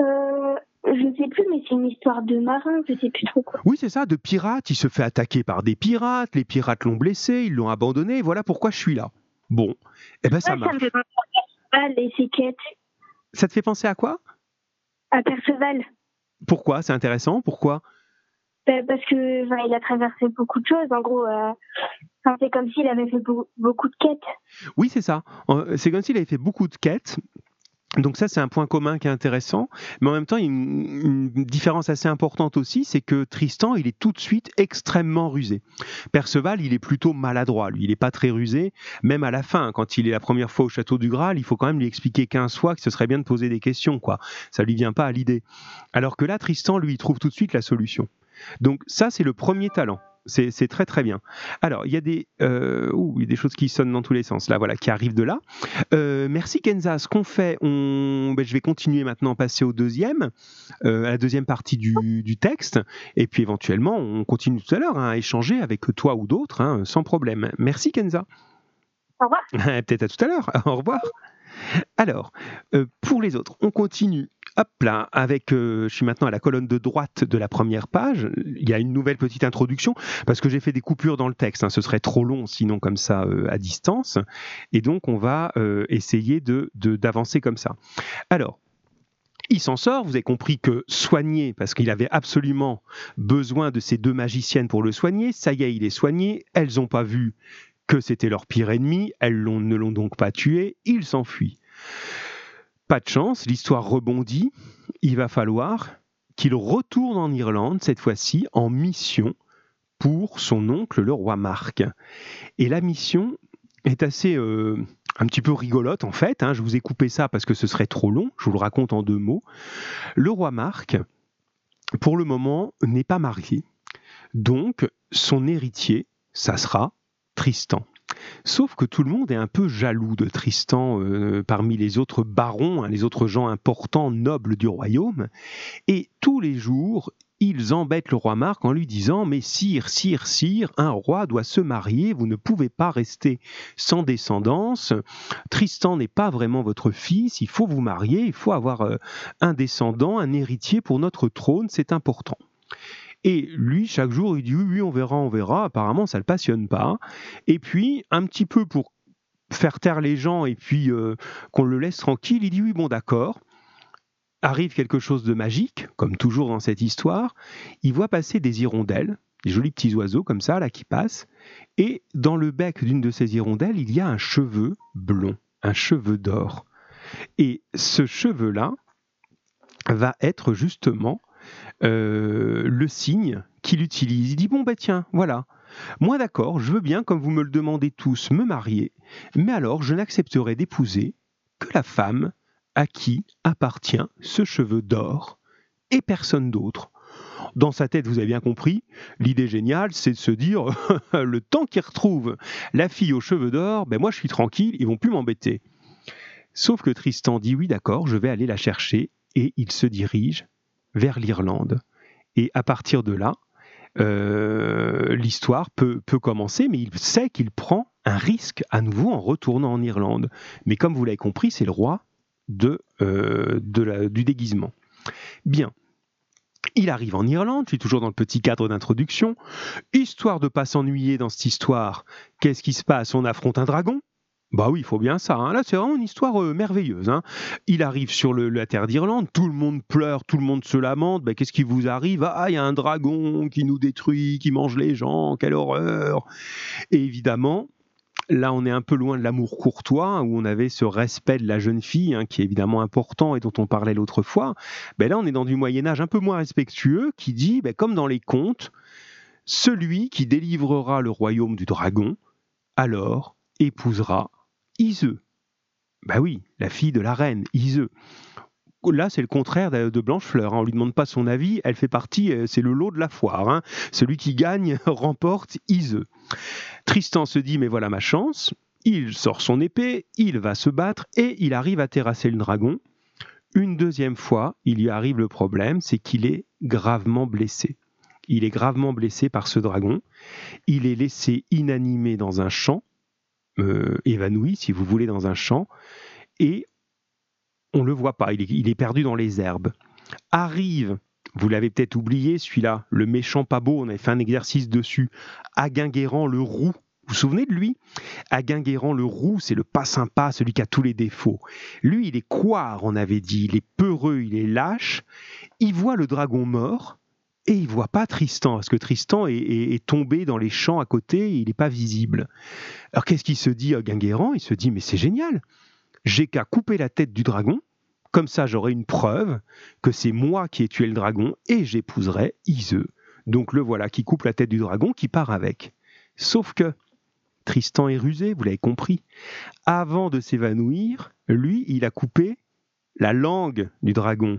Euh, je sais plus, mais c'est une histoire de marin, je sais plus trop quoi. Oui, c'est ça, de pirate. Il se fait attaquer par des pirates. Les pirates l'ont blessé, ils l'ont abandonné. Voilà pourquoi je suis là. Bon, eh ben ça ça me marche. fait penser à Perceval et ses quêtes. Ça te fait penser à quoi? À Perceval. Pourquoi? C'est intéressant. Pourquoi? Parce que enfin, il a traversé beaucoup de choses. En gros, euh, c'est comme s'il avait fait beau- beaucoup de quêtes. Oui, c'est ça. C'est comme s'il avait fait beaucoup de quêtes. Donc ça, c'est un point commun qui est intéressant. Mais en même temps, il y a une, une différence assez importante aussi, c'est que Tristan, il est tout de suite extrêmement rusé. Perceval, il est plutôt maladroit. Lui, il n'est pas très rusé. Même à la fin, quand il est la première fois au château du Graal, il faut quand même lui expliquer 15 fois que ce serait bien de poser des questions. quoi. Ça lui vient pas à l'idée. Alors que là, Tristan, lui, il trouve tout de suite la solution. Donc ça, c'est le premier talent. C'est très très bien. Alors, il y, a des, euh, ouh, il y a des choses qui sonnent dans tous les sens, là, voilà, qui arrivent de là. Euh, merci Kenza. Ce qu'on fait, on... ben, je vais continuer maintenant, passer au deuxième, euh, à la deuxième partie du, du texte, et puis éventuellement, on continue tout à l'heure hein, à échanger avec toi ou d'autres, hein, sans problème. Merci Kenza. Au revoir. Peut-être à tout à l'heure. Au revoir. Alors, pour les autres, on continue. Hop là, avec, euh, je suis maintenant à la colonne de droite de la première page. Il y a une nouvelle petite introduction parce que j'ai fait des coupures dans le texte. hein. ce serait trop long sinon comme ça euh, à distance. Et donc on va euh, essayer de d'avancer comme ça. Alors. Il s'en sort, vous avez compris que soigner, parce qu'il avait absolument besoin de ces deux magiciennes pour le soigner, ça y est, il est soigné, elles n'ont pas vu que c'était leur pire ennemi, elles ne l'ont donc pas tué, il s'enfuit. Pas de chance, l'histoire rebondit, il va falloir qu'il retourne en Irlande, cette fois-ci en mission pour son oncle le roi Marc. Et la mission est assez euh, un petit peu rigolote en fait, hein. je vous ai coupé ça parce que ce serait trop long, je vous le raconte en deux mots. Le roi Marc, pour le moment, n'est pas marié, donc son héritier, ça sera Tristan. Sauf que tout le monde est un peu jaloux de Tristan euh, parmi les autres barons, hein, les autres gens importants, nobles du royaume. Et tous les jours, ils embêtent le roi Marc en lui disant Mais sire, sire, sire, un roi doit se marier, vous ne pouvez pas rester sans descendance. Tristan n'est pas vraiment votre fils, il faut vous marier, il faut avoir euh, un descendant, un héritier pour notre trône, c'est important. Et lui, chaque jour, il dit oui, oui, on verra, on verra. Apparemment, ça ne le passionne pas. Et puis, un petit peu pour faire taire les gens et puis euh, qu'on le laisse tranquille, il dit oui, bon, d'accord. Arrive quelque chose de magique, comme toujours dans cette histoire. Il voit passer des hirondelles, des jolis petits oiseaux comme ça, là, qui passent. Et dans le bec d'une de ces hirondelles, il y a un cheveu blond, un cheveu d'or. Et ce cheveu-là va être justement euh, le signe qu'il utilise. Il dit bon bah tiens, voilà. Moi d'accord, je veux bien, comme vous me le demandez tous, me marier, mais alors je n'accepterai d'épouser que la femme à qui appartient ce cheveu d'or et personne d'autre. Dans sa tête, vous avez bien compris, l'idée géniale, c'est de se dire le temps qu'il retrouve la fille aux cheveux d'or, ben moi je suis tranquille, ils vont plus m'embêter. Sauf que Tristan dit oui d'accord, je vais aller la chercher et il se dirige vers l'Irlande. Et à partir de là, euh, l'histoire peut, commencer, mais il sait qu'il prend un risque à nouveau en retournant en Irlande. Mais comme vous l'avez compris, c'est le roi de, euh, du déguisement. Bien. Il arrive en Irlande, je suis toujours dans le petit cadre d'introduction. Histoire de pas s'ennuyer dans cette histoire, qu'est-ce qui se passe? On affronte un dragon. Bah oui, il faut bien ça. Hein. Là, c'est vraiment une histoire euh, merveilleuse. Hein. Il arrive sur la terre d'Irlande, tout le monde pleure, tout le monde se lamente. Bah, Qu'est-ce qui vous arrive? Ah, il y a un dragon qui nous détruit, qui mange les gens, quelle horreur Et évidemment, Là, on est un peu loin de l'amour courtois, où on avait ce respect de la jeune fille, hein, qui est évidemment important et dont on parlait l'autre fois. Ben là, on est dans du Moyen Âge un peu moins respectueux, qui dit, ben, comme dans les contes, celui qui délivrera le royaume du dragon, alors épousera Iseux. Ben oui, la fille de la reine, Iseux là, c'est le contraire de Blanchefleur. Hein. On lui demande pas son avis, elle fait partie, euh, c'est le lot de la foire. Hein. Celui qui gagne remporte Iseux. Tristan se dit, mais voilà ma chance. Il sort son épée, il va se battre et il arrive à terrasser le dragon. Une deuxième fois, il lui arrive le problème, c'est qu'il est gravement blessé. Il est gravement blessé par ce dragon. Il est laissé inanimé dans un champ, euh, évanoui, si vous voulez, dans un champ, et on le voit pas, il est, perdu dans les herbes. Arrive, vous l'avez peut-être oublié, celui-là, le méchant pas beau, on avait fait un exercice dessus, Aguinguerrand le roux. Vous vous souvenez de lui? Aguinguerrand le roux, c'est le pas sympa, celui qui a tous les défauts. Lui, il est coire, on avait dit, il est peureux, il est lâche. Il voit le dragon mort et il voit pas Tristan, parce que Tristan est, tombé dans les champs à côté, il n'est pas visible. Alors qu'est-ce qu'il se dit, Aguinguerrand Il se dit, mais c'est génial j'ai qu'à couper la tête du dragon, comme ça j'aurai une preuve que c'est moi qui ai tué le dragon et j'épouserai Iseux. Donc le voilà qui coupe la tête du dragon qui part avec. Sauf que Tristan est rusé, vous l'avez compris. Avant de s'évanouir, lui, il a coupé la langue du dragon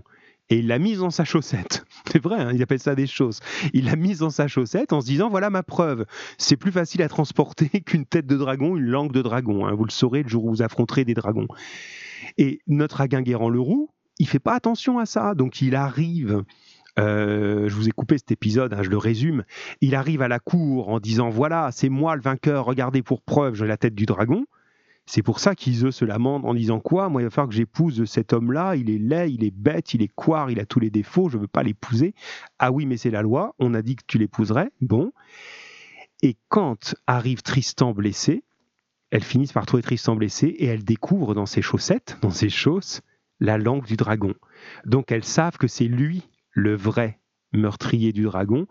et il l'a mise dans sa chaussette. C'est vrai, hein, il appelle ça des choses. Il l'a mise dans sa chaussette en se disant voilà ma preuve. C'est plus facile à transporter qu'une tête de dragon, une langue de dragon. Hein. Vous le saurez le jour où vous affronterez des dragons. Et notre Aguinguerrand le roux, il fait pas attention à ça. Donc il arrive. Euh, je vous ai coupé cet épisode, hein, je le résume. Il arrive à la cour en disant voilà, c'est moi le vainqueur, regardez pour preuve, j'ai la tête du dragon. C'est pour ça qu'Iseux se lamente en disant quoi? Moi, il va falloir que j'épouse cet homme-là. Il est laid, il est bête, il est coire, il a tous les défauts. Je ne veux pas l'épouser. Ah oui, mais c'est la loi. On a dit que tu l'épouserais. Bon. Et quand arrive Tristan blessé, elles finissent par trouver Tristan blessé et elles découvrent dans ses chaussettes, dans ses chausses, la langue du dragon. Donc elles savent que c'est lui le vrai meurtrier du dragon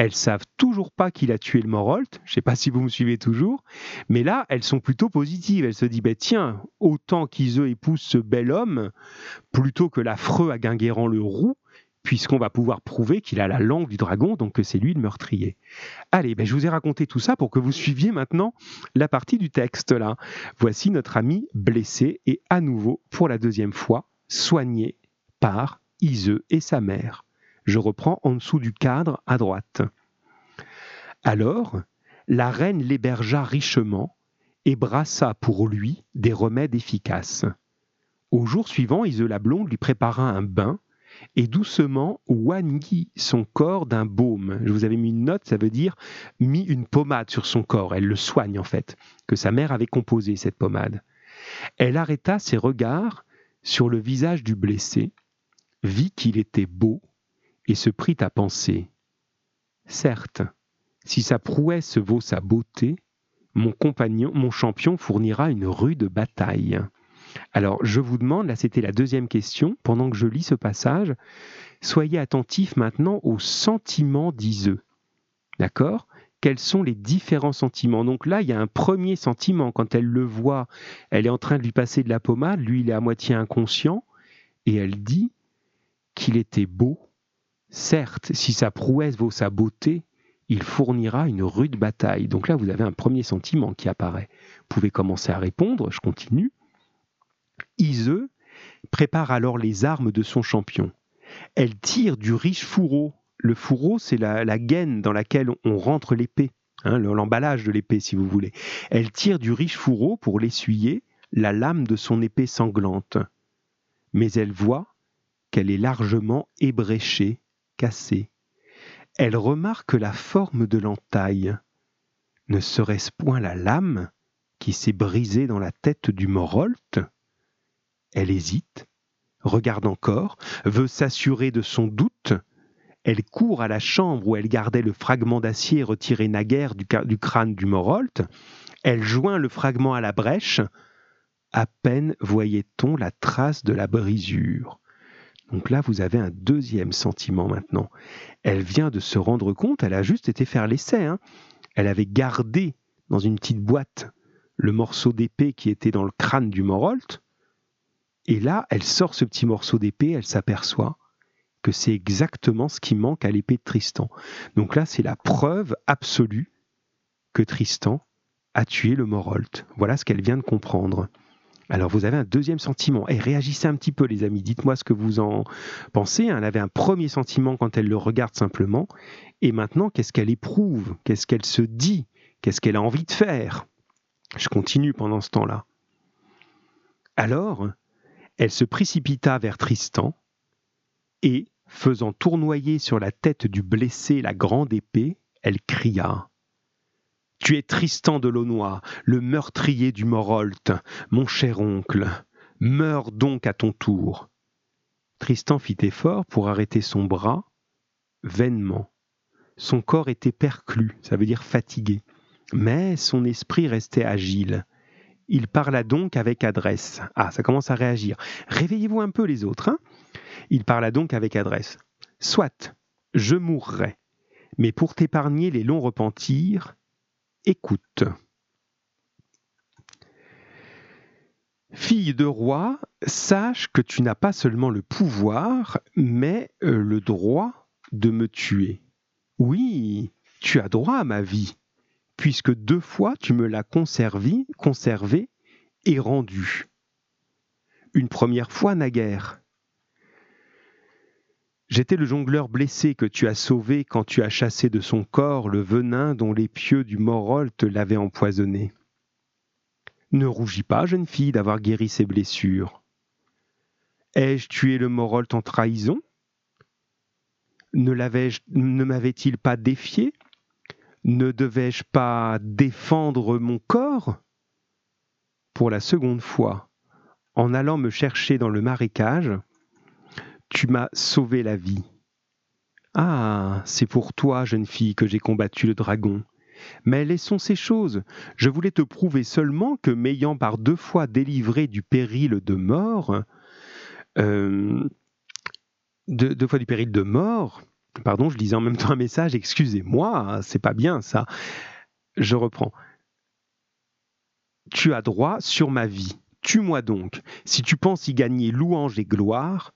elles savent toujours pas qu'il a tué le Morolt. Je sais pas si vous me suivez toujours, mais là, elles sont plutôt positives. Elles se disent, bah, tiens, autant qu'Iseux épouse ce bel homme, plutôt que l'affreux à Guinguerrand le roux, puisqu'on va pouvoir prouver qu'il a la langue du dragon, donc que c'est lui le meurtrier. Allez, ben je vous ai raconté tout ça pour que vous suiviez maintenant la partie du texte là. Voici notre ami blessé et à nouveau, pour la deuxième fois, soigné par Iseux et sa mère. Je reprends en dessous du cadre à droite. Alors, la reine l'hébergea richement et brassa pour lui des remèdes efficaces. Au jour suivant, Isola Blonde lui prépara un bain et doucement oignit son corps d'un baume. Je vous avais mis une note, ça veut dire mis une pommade sur son corps. Elle le soigne en fait, que sa mère avait composé cette pommade. Elle arrêta ses regards sur le visage du blessé, vit qu'il était beau et se prit à penser. Certes, si sa prouesse vaut sa beauté, mon compagnon, mon champion fournira une rude bataille. Alors, je vous demande, là c'était la deuxième question, pendant que je lis ce passage, soyez attentifs maintenant aux sentiments d'Iseux. D'accord? Quels sont les différents sentiments? Donc là, il y a un premier sentiment, quand elle le voit, elle est en train de lui passer de la pommade, lui il est à moitié inconscient, et elle dit qu'il était beau Certes, si sa prouesse vaut sa beauté, il fournira une rude bataille. Donc là, vous avez un premier sentiment qui apparaît. Vous pouvez commencer à répondre, je continue. Iseux prépare alors les armes de son champion. Elle tire du riche fourreau. Le fourreau, c'est la, gaine dans laquelle on rentre l'épée, hein, l'emballage de l'épée, si vous voulez. Elle tire du riche fourreau pour l'essuyer la lame de son épée sanglante. Mais elle voit qu'elle est largement ébréchée Elle remarque la forme de l'entaille. Ne serait-ce point la lame qui s'est brisée dans la tête du Morolt? Elle hésite, regarde encore, veut s'assurer de son doute. Elle court à la chambre où elle gardait le fragment d'acier retiré naguère du, du crâne du Morolt. Elle joint le fragment à la brèche. À peine voyait-on la trace de la brisure. Donc là, vous avez un deuxième sentiment maintenant. Elle vient de se rendre compte, elle a juste été faire l'essai. Hein. Elle avait gardé dans une petite boîte le morceau d'épée qui était dans le crâne du Morolt. Et là, elle sort ce petit morceau d'épée, elle s'aperçoit que c'est exactement ce qui manque à l'épée de Tristan. Donc là, c'est la preuve absolue que Tristan a tué le Morolt. Voilà ce qu'elle vient de comprendre. Alors vous avez un deuxième sentiment. Et réagissez un petit peu les amis, dites-moi ce que vous en pensez. Elle avait un premier sentiment quand elle le regarde simplement. Et maintenant, qu'est-ce qu'elle éprouve? Qu'est-ce qu'elle se dit? Qu'est-ce qu'elle a envie de faire? Je continue pendant ce temps-là. Alors, elle se précipita vers Tristan et, faisant tournoyer sur la tête du blessé la grande épée, elle cria tu es Tristan de Launois, le meurtrier du Morolt, mon cher oncle. Meurs donc à ton tour. Tristan fit effort pour arrêter son bras, vainement. Son corps était perclus, ça veut dire fatigué, mais son esprit restait agile. Il parla donc avec adresse. Ah, ça commence à réagir. Réveillez-vous un peu les autres. Hein Il parla donc avec adresse. Soit, je mourrai, mais pour t'épargner les longs repentirs, écoute. Fille de roi, sache que tu n'as pas seulement le pouvoir, mais euh, le droit de me tuer. Oui, tu as droit à ma vie, puisque deux fois tu me l'as conservée, conservé et rendue. Une première fois naguère, J'étais le jongleur blessé que tu as sauvé quand tu as chassé de son corps le venin dont les pieux du te l'avaient empoisonné. Ne rougis pas, jeune fille, d'avoir guéri ses blessures. Ai-je tué le Morolt en trahison? Ne, ne m'avait-il pas défié? Ne devais-je pas défendre mon corps? Pour la seconde fois, en allant me chercher dans le marécage, tu m'as sauvé la vie. Ah, c'est pour toi, jeune fille, que j'ai combattu le dragon. Mais laissons ces choses. Je voulais te prouver seulement que, m'ayant par deux fois délivré du péril de mort, euh, deux, fois du péril de mort, pardon, je lisais en même temps un message, excusez-moi, c'est pas bien ça. Je reprends. Tu as droit sur ma vie. Tue-moi donc. Si tu penses y gagner louange et gloire,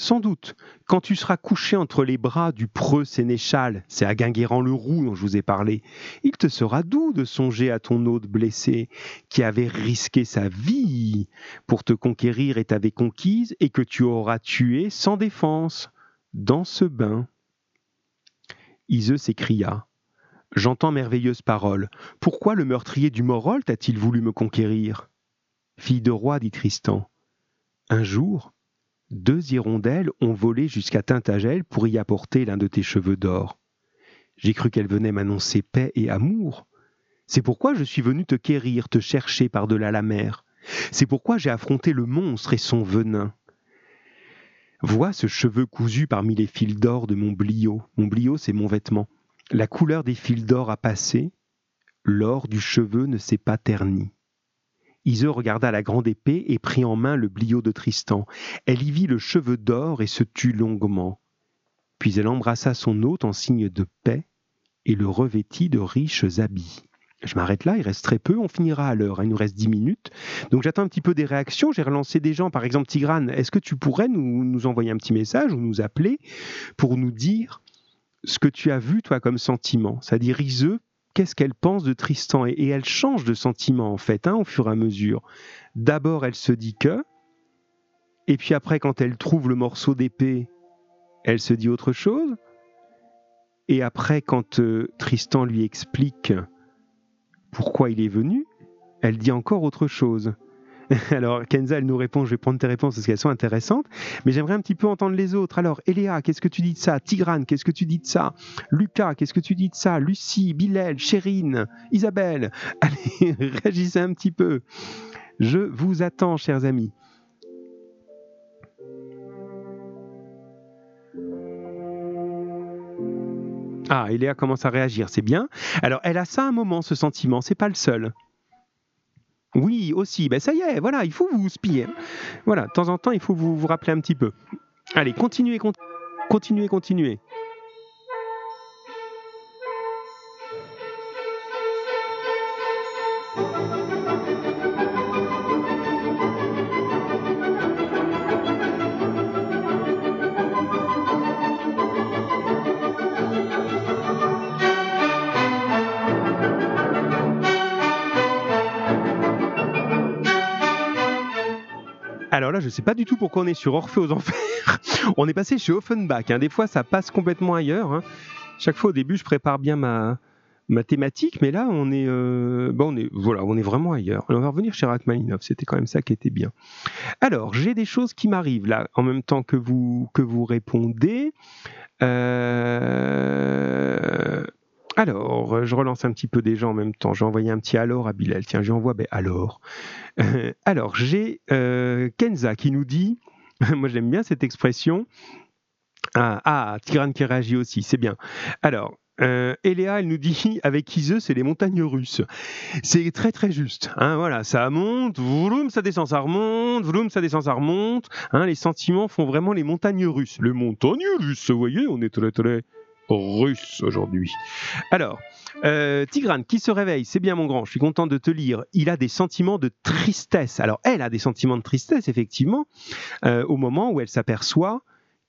sans doute, quand tu seras couché entre les bras du preux sénéchal, c'est à Guinguerrand-le-Roux dont je vous ai parlé, il te sera doux de songer à ton hôte blessé, qui avait risqué sa vie pour te conquérir et t'avait conquise, et que tu auras tué sans défense, dans ce bain. Iseux s'écria. J'entends merveilleuses paroles. Pourquoi le meurtrier du Morolt a-t-il voulu me conquérir? Fille de roi, dit Tristan. Un jour, deux hirondelles ont volé jusqu'à Tintagel pour y apporter l'un de tes cheveux d'or. J'ai cru qu'elles venaient m'annoncer paix et amour. C'est pourquoi je suis venu te quérir, te chercher par-delà la mer. C'est pourquoi j'ai affronté le monstre et son venin. Vois ce cheveu cousu parmi les fils d'or de mon blio. Mon blio, c'est mon vêtement. La couleur des fils d'or a passé, l'or du cheveu ne s'est pas terni. Iseux regarda la grande épée et prit en main le bliot de Tristan. Elle y vit le cheveu d'or et se tut longuement. Puis elle embrassa son hôte en signe de paix et le revêtit de riches habits. Je m'arrête là, il reste très peu, on finira à l'heure, hein. il nous reste dix minutes. Donc j'attends un petit peu des réactions, j'ai relancé des gens, par exemple Tigrane, est-ce que tu pourrais nous, nous, envoyer un petit message ou nous appeler pour nous dire ce que tu as vu toi comme sentiment? C'est-à-dire Iseux qu'est-ce qu'elle pense de Tristan et, elle change de sentiment en fait hein, au fur et à mesure. D'abord elle se dit que, et puis après quand elle trouve le morceau d'épée, elle se dit autre chose. Et après quand euh, Tristan lui explique pourquoi il est venu, elle dit encore autre chose. Alors, Kenza, elle nous répond, je vais prendre tes réponses parce qu'elles sont intéressantes, mais j'aimerais un petit peu entendre les autres. Alors, Eléa, qu'est-ce que tu dis de ça? Tigrane, qu'est-ce que tu dis de ça? Lucas, qu'est-ce que tu dis de ça? Lucie, Bilal, Chérine, Isabelle Allez, réagissez un petit peu. Je vous attends, chers amis. Ah, Eléa commence à réagir, c'est bien. Alors, elle a ça un moment, ce sentiment, c'est pas le seul. Oui, aussi, ben ça y est, voilà, il faut vous. Hein. Voilà, de temps en temps, il faut vous, vous rappeler un petit peu. Allez, continuez, continuez, continuez. Sais pas du tout pourquoi on est sur Orphée aux Enfers. on est passé chez Offenbach. Hein. Des fois, ça passe complètement ailleurs. Hein. Chaque fois, au début, je prépare bien ma, ma thématique, mais là, on est, euh, on est, voilà, on est vraiment ailleurs. on va revenir chez Rachmaninov. C'était quand même ça qui était bien. Alors, j'ai des choses qui m'arrivent là, en même temps que vous que vous répondez. Euh... Alors, je relance un petit peu des gens en même temps. J'ai envoyé un petit alors à Bilal. Tiens, j'envoie ben alors. Euh, alors, j'ai euh, Kenza qui nous dit, moi j'aime bien cette expression. Ah, ah qui réagit aussi, c'est bien. Alors, euh, Eléa, elle nous dit avec Iseux, c'est les montagnes russes. C'est très très juste. Hein, voilà, ça monte, vroom, ça descend, ça remonte, vroom, ça descend, ça remonte. Hein, les sentiments font vraiment les montagnes russes. Les montagnes russes, vous voyez, on est très très russe aujourd'hui. Alors, euh, Tigrane qui se réveille, c'est bien mon grand, je suis content de te lire. Il a des sentiments de tristesse. Alors, elle a des sentiments de tristesse, effectivement, euh, au moment où elle s'aperçoit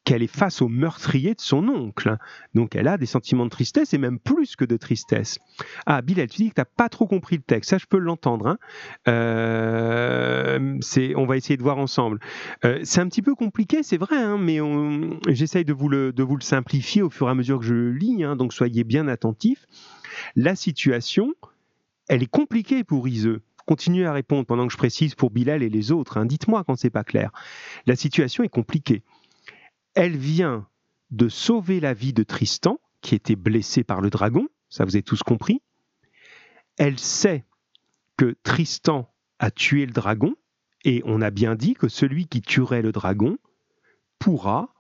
qu'elle est face au meurtrier de son oncle. Donc elle a des sentiments de tristesse et même plus que de tristesse. Ah, Bilal, tu dis que tu n'as pas trop compris le texte. Ça, je peux l'entendre. Hein. Euh, on va essayer de voir ensemble. Euh, c'est un petit peu compliqué, c'est vrai, hein, mais j'essaye de, vous le, simplifier au fur et à mesure que je le lis. Hein, donc soyez bien attentifs. La situation, elle est compliquée pour Iseux continuez à répondre pendant que je précise pour Bilal et les autres. Dites-moi quand c'est pas clair. La situation est compliquée elle vient de sauver la vie de Tristan, qui était blessé par le dragon, ça vous avez tous compris. Elle sait que Tristan a tué le dragon, et on a bien dit que celui qui tuerait le dragon pourra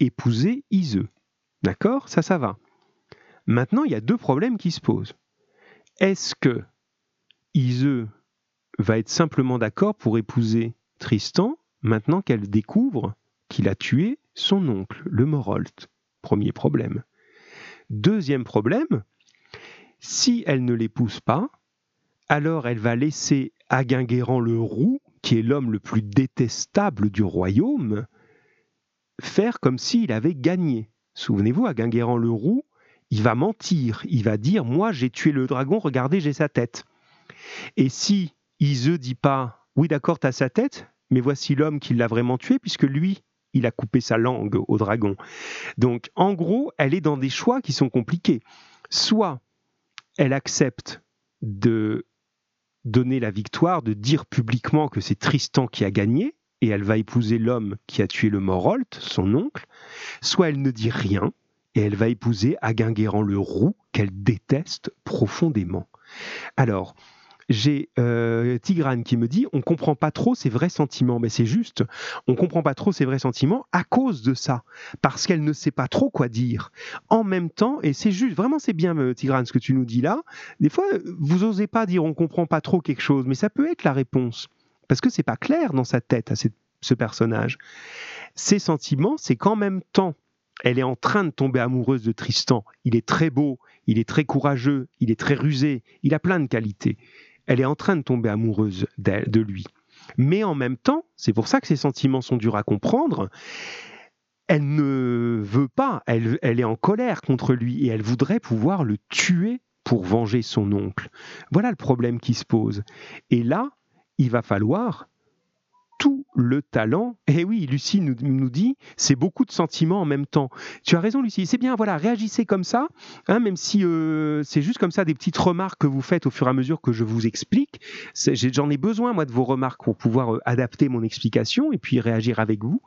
épouser Iseux. D'accord? Ça, ça va. Maintenant, il y a deux problèmes qui se posent. Est-ce que Iseux va être simplement d'accord pour épouser Tristan maintenant qu'elle découvre qu'il a tué son oncle, le Morolt. Premier problème. Deuxième problème, si elle ne l'épouse pas, alors elle va laisser Aguinguerrand le Roux, qui est l'homme le plus détestable du royaume, faire comme s'il avait gagné. Souvenez-vous, Aguinguerrand le Roux, il va mentir, il va dire Moi j'ai tué le dragon, regardez, j'ai sa tête. Et si Iseux dit pas Oui, d'accord, t'as sa tête, mais voici l'homme qui l'a vraiment tué, puisque lui, il a coupé sa langue au dragon. Donc, en gros, elle est dans des choix qui sont compliqués. Soit elle accepte de donner la victoire, de dire publiquement que c'est Tristan qui a gagné, et elle va épouser l'homme qui a tué le Morolt, son oncle, soit elle ne dit rien, et elle va épouser Aguinguerrand le Roux, qu'elle déteste profondément. Alors, j'ai euh, Tigrane qui me dit on comprend pas trop ses vrais sentiments. Mais c'est juste, on comprend pas trop ses vrais sentiments à cause de ça, parce qu'elle ne sait pas trop quoi dire. En même temps, et c'est juste, vraiment c'est bien euh, Tigrane ce que tu nous dis là. Des fois, vous osez pas dire on comprend pas trop quelque chose, mais ça peut être la réponse, parce que c'est pas clair dans sa tête à ce personnage. Ses sentiments, c'est qu'en même temps, elle est en train de tomber amoureuse de Tristan. Il est très beau, il est très courageux, il est très rusé, il a plein de qualités elle est en train de tomber amoureuse de lui. Mais en même temps, c'est pour ça que ses sentiments sont durs à comprendre, elle ne veut pas, elle, est en colère contre lui et elle voudrait pouvoir le tuer pour venger son oncle. Voilà le problème qui se pose. Et là, il va falloir le talent. Et eh oui, Lucie nous, nous dit, c'est beaucoup de sentiments en même temps. Tu as raison, Lucie. C'est bien, voilà, réagissez comme ça, hein, même si euh, c'est juste comme ça des petites remarques que vous faites au fur et à mesure que je vous explique. J'en ai besoin, moi, de vos remarques pour pouvoir euh, adapter mon explication et puis réagir avec vous.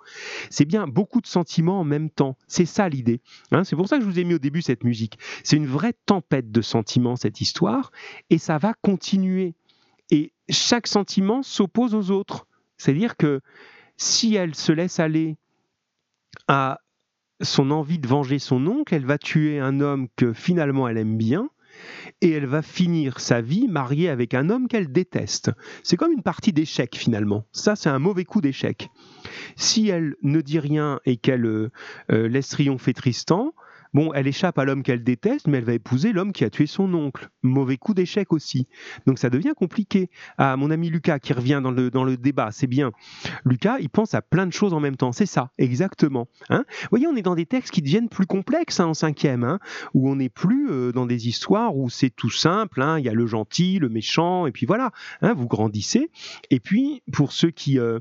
C'est bien, beaucoup de sentiments en même temps. C'est ça l'idée. Hein. c'est pour ça que je vous ai mis au début cette musique. C'est une vraie tempête de sentiments, cette histoire, et ça va continuer. Et chaque sentiment s'oppose aux autres. C'est-à-dire que si elle se laisse aller à son envie de venger son oncle, elle va tuer un homme que finalement elle aime bien, et elle va finir sa vie mariée avec un homme qu'elle déteste. C'est comme une partie d'échec finalement. Ça, c'est un mauvais coup d'échec. Si elle ne dit rien et qu'elle euh, euh, laisse triompher Tristan, Bon, elle échappe à l'homme qu'elle déteste, mais elle va épouser l'homme qui a tué son oncle. Mauvais coup d'échec aussi. Donc ça devient compliqué. Ah, mon ami Lucas qui revient dans le, débat, c'est bien. Lucas, il pense à plein de choses en même temps. C'est ça, exactement. Hein Vous voyez, on est dans des textes qui deviennent plus complexes hein, en cinquième, hein, où on n'est plus euh, dans des histoires où c'est tout simple. Hein. Il y a le gentil, le méchant, et puis voilà. Vous grandissez. Et puis, pour ceux qui, euh,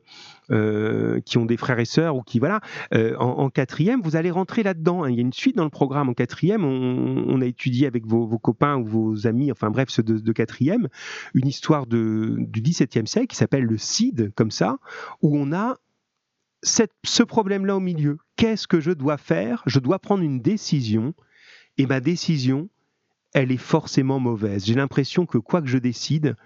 euh, qui ont des frères et sœurs ou qui voilà euh, en, quatrième, vous allez rentrer là-dedans. Hein. Il y a une suite dans le programme en quatrième. On, a étudié avec vos, copains ou vos amis, enfin bref, ceux de, quatrième, une histoire de, du XVIIe siècle qui s'appelle le Cid, comme ça, où on a ce problème-là au milieu. Qu'est-ce que je dois faire? Je dois prendre une décision et ma décision, elle est forcément mauvaise. J'ai l'impression que quoi que je décide,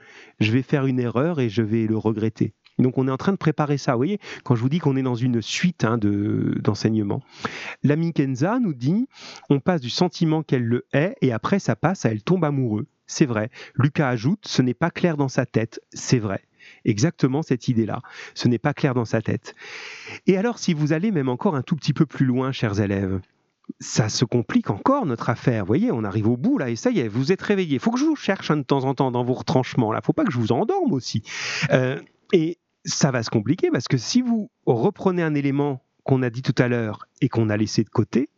je vais faire une erreur et je vais le regretter. Donc on est en train de préparer ça. Vous voyez, quand je vous dis qu'on est dans une suite hein, d'enseignement. L'ami Kenza nous dit on passe du sentiment qu'elle le hait et après ça passe à elle tombe amoureux. C'est vrai. Lucas ajoute ce n'est pas clair dans sa tête. C'est vrai exactement cette idée-là. Ce n'est pas clair dans sa tête. Et alors, si vous allez même encore un tout petit peu plus loin, chers élèves, ça se complique encore notre affaire. Vous voyez, on arrive au bout là, et ça y est, vous êtes réveillés. Il faut que je vous cherche de temps en temps dans vos retranchements. Là, faut pas que je vous endorme aussi. Euh, et ça va se compliquer parce que si vous reprenez un élément qu'on a dit tout à l'heure et qu'on a laissé de côté,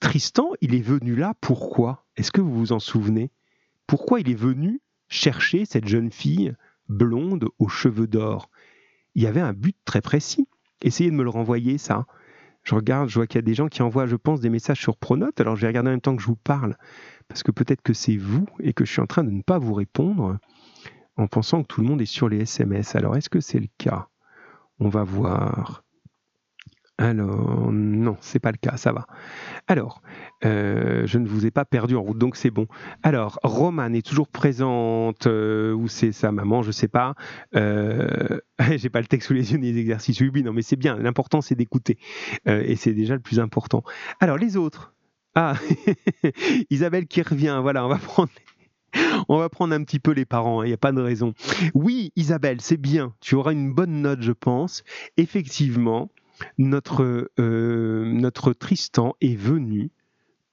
Tristan, il est venu là pourquoi? Est-ce que vous vous en souvenez? Pourquoi il est venu chercher cette jeune fille blonde aux cheveux d'or? Il y avait un but très précis. Essayez de me le renvoyer, ça. Je regarde, je vois qu'il y a des gens qui envoient, je pense, des messages sur Pronote. Alors je vais regarder en même temps que je vous parle, parce que peut-être que c'est vous et que je suis en train de ne pas vous répondre en pensant que tout le monde est sur les SMS. Alors, est-ce que c'est le cas? On va voir. Alors, non, c'est pas le cas, ça va. Alors, euh, je ne vous ai pas perdu en route, donc c'est bon. Alors, Romane est toujours présente, euh, ou c'est sa maman, je sais pas. Euh, J'ai pas le texte sous les yeux ni les exercices. Oui, non, mais c'est bien. L'important, c'est d'écouter. Euh, et c'est déjà le plus important. Alors, les autres. Ah, Isabelle qui revient, voilà, on va prendre on va prendre un petit peu les parents, il hein, n'y a pas de raison. Oui, Isabelle, c'est bien, tu auras une bonne note, je pense. Effectivement, notre, euh, notre Tristan est venu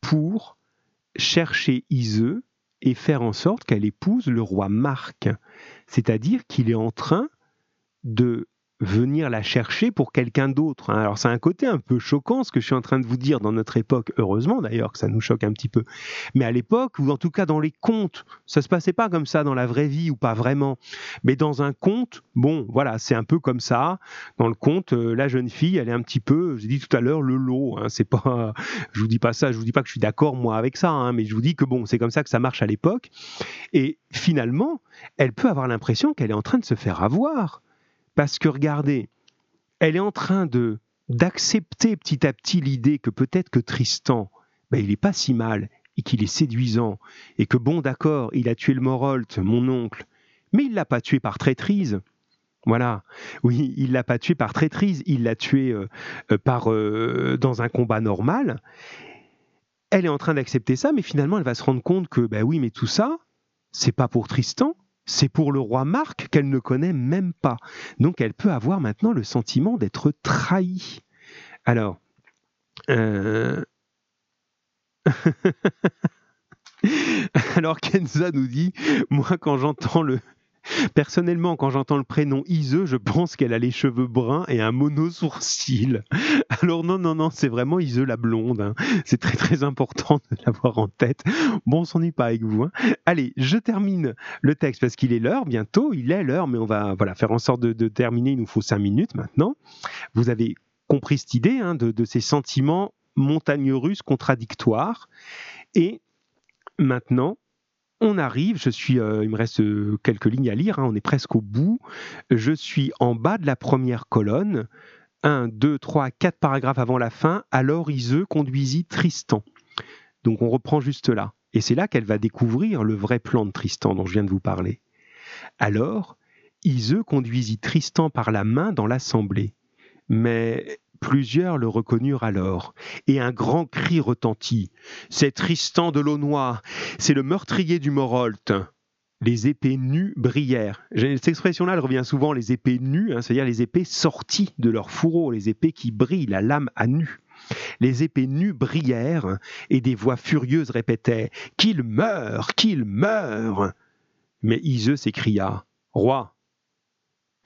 pour chercher Iseux et faire en sorte qu'elle épouse le roi Marc. C'est-à-dire qu'il est en train de venir la chercher pour quelqu'un d'autre. Hein. Alors c'est un côté un peu choquant ce que je suis en train de vous dire dans notre époque, heureusement d'ailleurs que ça nous choque un petit peu. Mais à l'époque, ou en tout cas dans les contes, ça se passait pas comme ça dans la vraie vie ou pas vraiment. Mais dans un conte, bon, voilà, c'est un peu comme ça. Dans le conte, euh, la jeune fille, elle est un petit peu, j'ai dit tout à l'heure, le lot. Hein. c'est pas, je vous dis pas ça, je vous dis pas que je suis d'accord moi avec ça, hein, mais je vous dis que bon, c'est comme ça que ça marche à l'époque. Et finalement, elle peut avoir l'impression qu'elle est en train de se faire avoir parce que regardez, elle est en train de d'accepter petit à petit l'idée que peut-être que Tristan, ben, il n'est pas si mal et qu'il est séduisant et que bon d'accord, il a tué le Morolt, mon oncle, mais il l'a pas tué par traîtrise. Voilà. Oui, il l'a pas tué par traîtrise, il l'a tué euh, euh, par euh, dans un combat normal. Elle est en train d'accepter ça, mais finalement, elle va se rendre compte que, ben oui, mais tout ça, c'est pas pour Tristan, c'est pour le roi Marc qu'elle ne connaît même pas. Donc elle peut avoir maintenant le sentiment d'être trahie. Alors, euh, Alors Kenza nous dit, moi quand j'entends le, Personnellement, quand j'entends le prénom Ise, je pense qu'elle a les cheveux bruns et un mono-sourcil. Alors non, non, non, c'est vraiment Ise la blonde. Hein. C'est très très important de l'avoir en tête. Bon, on s'ennuie pas avec vous. Hein. Allez, je termine le texte parce qu'il est l'heure bientôt. Il est l'heure, mais on va voilà faire en sorte de, terminer. Il nous faut cinq minutes maintenant. Vous avez compris cette idée hein, de, de ces sentiments montagnes russes contradictoires. Et maintenant, on arrive, je suis, euh, il me reste euh, quelques lignes à lire, hein, on est presque au bout. Je suis en bas de la première colonne, 1, 2, 3, 4 paragraphes avant la fin. Alors Iseux conduisit Tristan. Donc on reprend juste là. Et c'est là qu'elle va découvrir le vrai plan de Tristan dont je viens de vous parler. Alors, Iseux conduisit Tristan par la main dans l'assemblée. Mais Plusieurs le reconnurent alors, et un grand cri retentit. C'est Tristan de Launois, c'est le meurtrier du Morolt. Les épées nues brillèrent. Cette expression-là, elle revient souvent, les épées nues, hein, c'est-à-dire les épées sorties de leur fourreau, les épées qui brillent, la lame à nu. Les épées nues brillèrent, et des voix furieuses répétaient Qu'il meure Qu'il meure Mais Iseux s'écria Roi,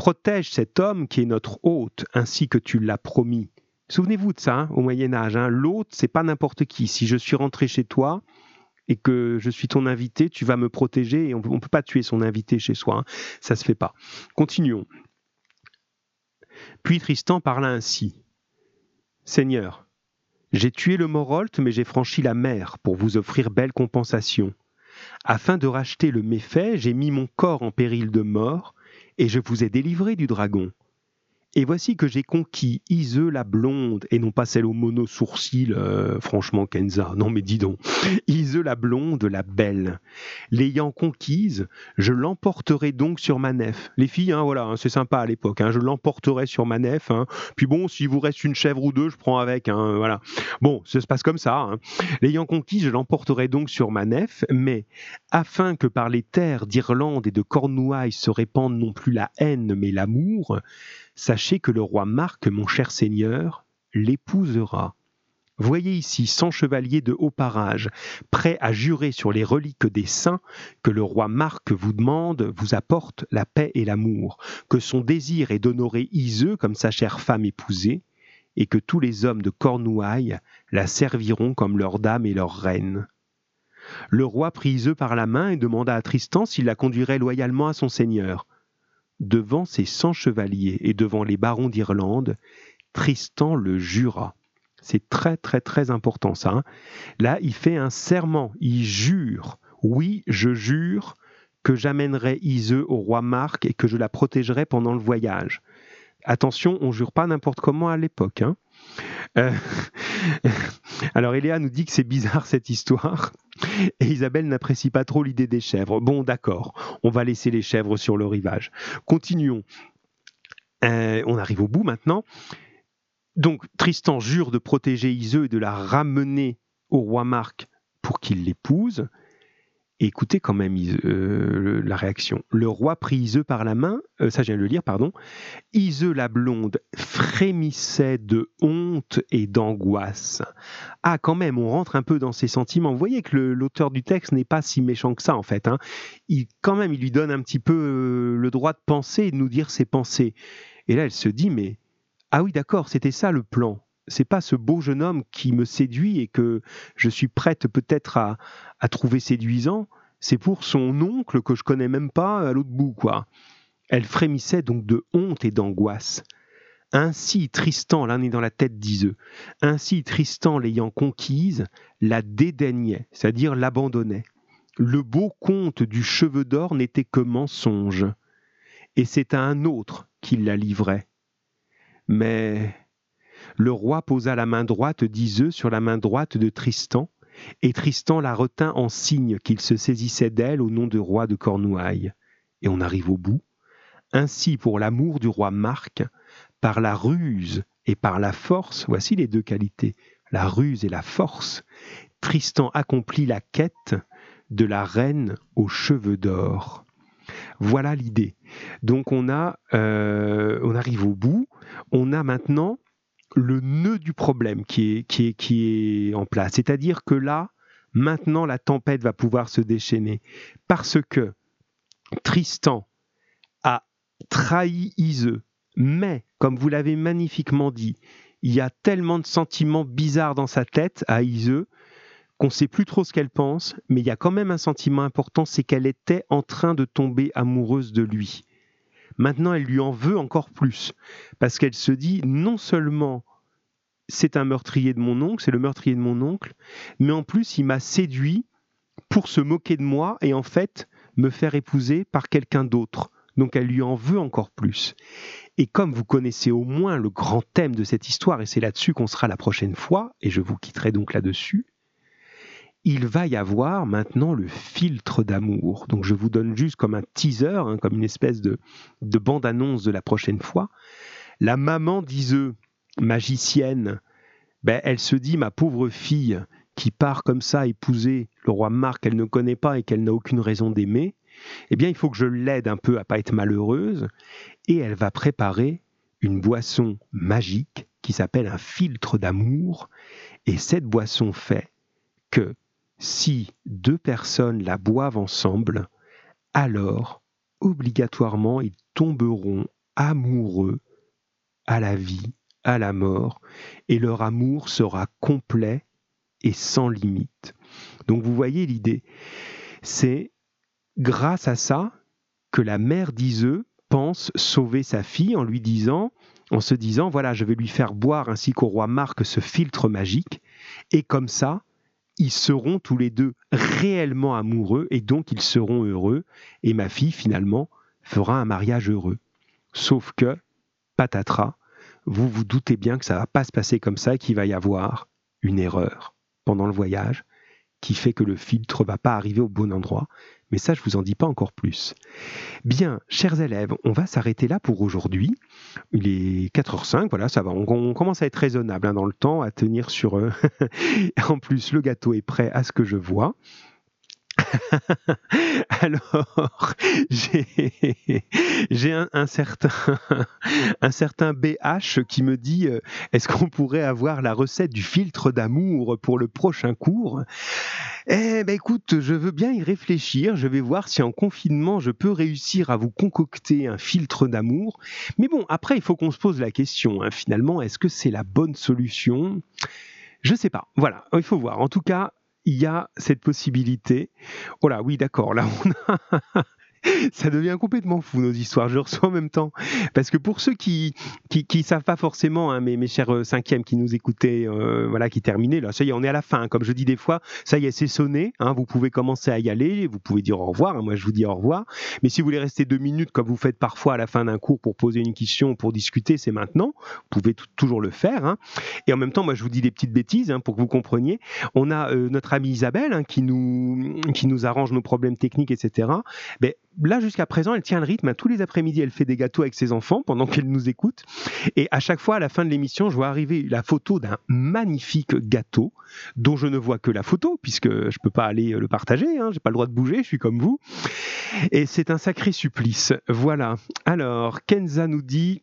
protège cet homme qui est notre hôte, ainsi que tu l'as promis. Souvenez-vous de ça, hein, au Moyen Âge. Hein. L'hôte, c'est pas n'importe qui. Si je suis rentré chez toi et que je suis ton invité, tu vas me protéger. Et on ne peut pas tuer son invité chez soi. Hein. Ça se fait pas. Continuons. Puis Tristan parla ainsi. Seigneur, j'ai tué le Morolt, mais j'ai franchi la mer pour vous offrir belle compensation. Afin de racheter le méfait, j'ai mis mon corps en péril de mort, et je vous ai délivré du dragon. Et voici que j'ai conquis Iseux la blonde, et non pas celle au mono-sourcil, euh, franchement Kenza, non mais dis donc, la blonde, la belle. L'ayant conquise, je l'emporterai donc sur ma nef. Les filles, hein, voilà, hein, c'est sympa à l'époque, hein, je l'emporterai sur ma nef. Puis bon, s'il vous reste une chèvre ou deux, je prends avec, voilà. Bon, ça se passe comme ça. L'ayant conquise, je l'emporterai donc sur ma nef, mais afin que par les terres d'Irlande et de Cornouailles se répande non plus la haine, mais l'amour, Sachez que le roi Marc, mon cher seigneur, l'épousera. Voyez ici cent chevaliers de haut parage, prêts à jurer sur les reliques des saints que le roi Marc vous demande, vous apporte la paix et l'amour, que son désir est d'honorer Iseux comme sa chère femme épousée, et que tous les hommes de Cornouailles la serviront comme leur dame et leur reine. Le roi prit Iseux par la main et demanda à Tristan s'il la conduirait loyalement à son seigneur devant ses cent chevaliers et devant les barons d'Irlande, Tristan le jura. C'est très très très important ça. Hein. Là, il fait un serment, il jure. Oui, je jure que j'amènerai Iseux au roi Marc et que je la protégerai pendant le voyage. Attention, on jure pas n'importe comment à l'époque. Hein. Euh, alors Eléa nous dit que c'est bizarre cette histoire et Isabelle n'apprécie pas trop l'idée des chèvres. Bon d'accord, on va laisser les chèvres sur le rivage. Continuons. Euh, on arrive au bout maintenant. Donc Tristan jure de protéger Iseux et de la ramener au roi Marc pour qu'il l'épouse écoutez quand même euh, la réaction. Le roi prit Iseux par la main, euh, ça je viens de le lire, pardon. Iseux la blonde frémissait de honte et d'angoisse. Ah, quand même, on rentre un peu dans ses sentiments. Vous voyez que l'auteur du texte n'est pas si méchant que ça, en fait. Hein. Il, quand même, il lui donne un petit peu euh, le droit de penser et de nous dire ses pensées. Et là, elle se dit, mais ah oui, d'accord, c'était ça le plan c'est pas ce beau jeune homme qui me séduit et que je suis prête peut-être à, trouver séduisant, c'est pour son oncle que je connais même pas à l'autre bout, quoi. Elle frémissait donc de honte et d'angoisse. Ainsi Tristan, là on est dans la tête d'Iseux, ainsi Tristan l'ayant conquise, la dédaignait, c'est-à-dire l'abandonnait. Le beau conte du cheveu d'or n'était que mensonge, et c'est à un autre qu'il la livrait. Mais le roi posa la main droite d'Iseux sur la main droite de Tristan, et Tristan la retint en signe qu'il se saisissait d'elle au nom de roi de Cornouailles. Et on arrive au bout. Ainsi, pour l'amour du roi Marc, par la ruse et par la force, voici les deux qualités, la ruse et la force, Tristan accomplit la quête de la reine aux cheveux d'or. Voilà l'idée. Donc on a, euh, on arrive au bout. On a maintenant le nœud du problème qui est, qui est, qui est en place. C'est-à-dire que là, maintenant, la tempête va pouvoir se déchaîner. Parce que Tristan a trahi Iseux, mais, comme vous l'avez magnifiquement dit, il y a tellement de sentiments bizarres dans sa tête à Iseux qu'on ne sait plus trop ce qu'elle pense, mais il y a quand même un sentiment important, c'est qu'elle était en train de tomber amoureuse de lui. Maintenant, elle lui en veut encore plus, parce qu'elle se dit non seulement c'est un meurtrier de mon oncle, c'est le meurtrier de mon oncle, mais en plus il m'a séduit pour se moquer de moi et en fait me faire épouser par quelqu'un d'autre. Donc elle lui en veut encore plus. Et comme vous connaissez au moins le grand thème de cette histoire, et c'est là-dessus qu'on sera la prochaine fois, et je vous quitterai donc là-dessus, il va y avoir maintenant le filtre d'amour. Donc je vous donne juste comme un teaser, hein, comme une espèce de, bande-annonce de la prochaine fois. La maman d'Iseux, magicienne, ben, elle se dit, ma pauvre fille, qui part comme ça épouser le roi Marc qu'elle ne connaît pas et qu'elle n'a aucune raison d'aimer, eh bien, il faut que je l'aide un peu à pas être malheureuse, et elle va préparer une boisson magique qui s'appelle un filtre d'amour, et cette boisson fait que si deux personnes la boivent ensemble, alors obligatoirement ils tomberont amoureux à la vie, à la mort, et leur amour sera complet et sans limite. Donc vous voyez l'idée, c'est grâce à ça que la mère d'Iseux pense sauver sa fille en lui disant, en se disant, voilà, je vais lui faire boire ainsi qu'au roi Marc ce filtre magique, et comme ça, ils seront tous les deux réellement amoureux, et donc ils seront heureux, et ma fille, finalement, fera un mariage heureux. Sauf que, patatras, vous vous doutez bien que ça va pas se passer comme ça, qu'il va y avoir une erreur pendant le voyage, qui fait que le filtre va pas arriver au bon endroit. Mais ça, je vous en dis pas encore plus. Bien, chers élèves, on va s'arrêter là pour aujourd'hui. Il est 4h05, voilà, ça va. On, commence à être raisonnable hein, dans le temps, à tenir sur... eux. en plus, le gâteau est prêt à ce que je vois. Alors, j'ai un, certain, BH qui me dit euh, est-ce qu'on pourrait avoir la recette du filtre d'amour pour le prochain cours? Eh ben écoute, je veux bien y réfléchir. Je vais voir si en confinement je peux réussir à vous concocter un filtre d'amour. Mais bon, après, il faut qu'on se pose la question hein. finalement est-ce que c'est la bonne solution? Je sais pas. Voilà, il faut voir. En tout cas, il y a cette possibilité. Oh là, oui, d'accord, là on a ça devient complètement fou nos histoires. Je reçois en même temps parce que pour ceux qui qui, savent pas forcément, hein, mes, mes chers euh, cinquièmes qui nous écoutaient, euh, voilà, qui terminaient là, ça y est, on est à la fin. Comme je dis des fois, ça y est, c'est sonné. Hein, vous pouvez commencer à y aller, vous pouvez dire au revoir. Hein, moi, je vous dis au revoir. Mais si vous voulez rester deux minutes, comme vous faites parfois à la fin d'un cours pour poser une question, pour discuter, c'est maintenant. Vous pouvez toujours le faire. Et en même temps, moi, je vous dis des petites bêtises pour que vous compreniez. On a euh, notre amie Isabelle qui nous qui nous arrange nos problèmes techniques, etc. Mais là, jusqu'à présent, elle tient le rythme. Tous les après-midi, elle fait des gâteaux avec ses enfants pendant qu'elle nous écoute. Et à chaque fois, à la fin de l'émission, je vois arriver la photo d'un magnifique gâteau dont je ne vois que la photo puisque je peux pas aller le partager. Hein, J'ai pas le droit de bouger. Je suis comme vous. Et c'est un sacré supplice. Voilà. Alors, Kenza nous dit.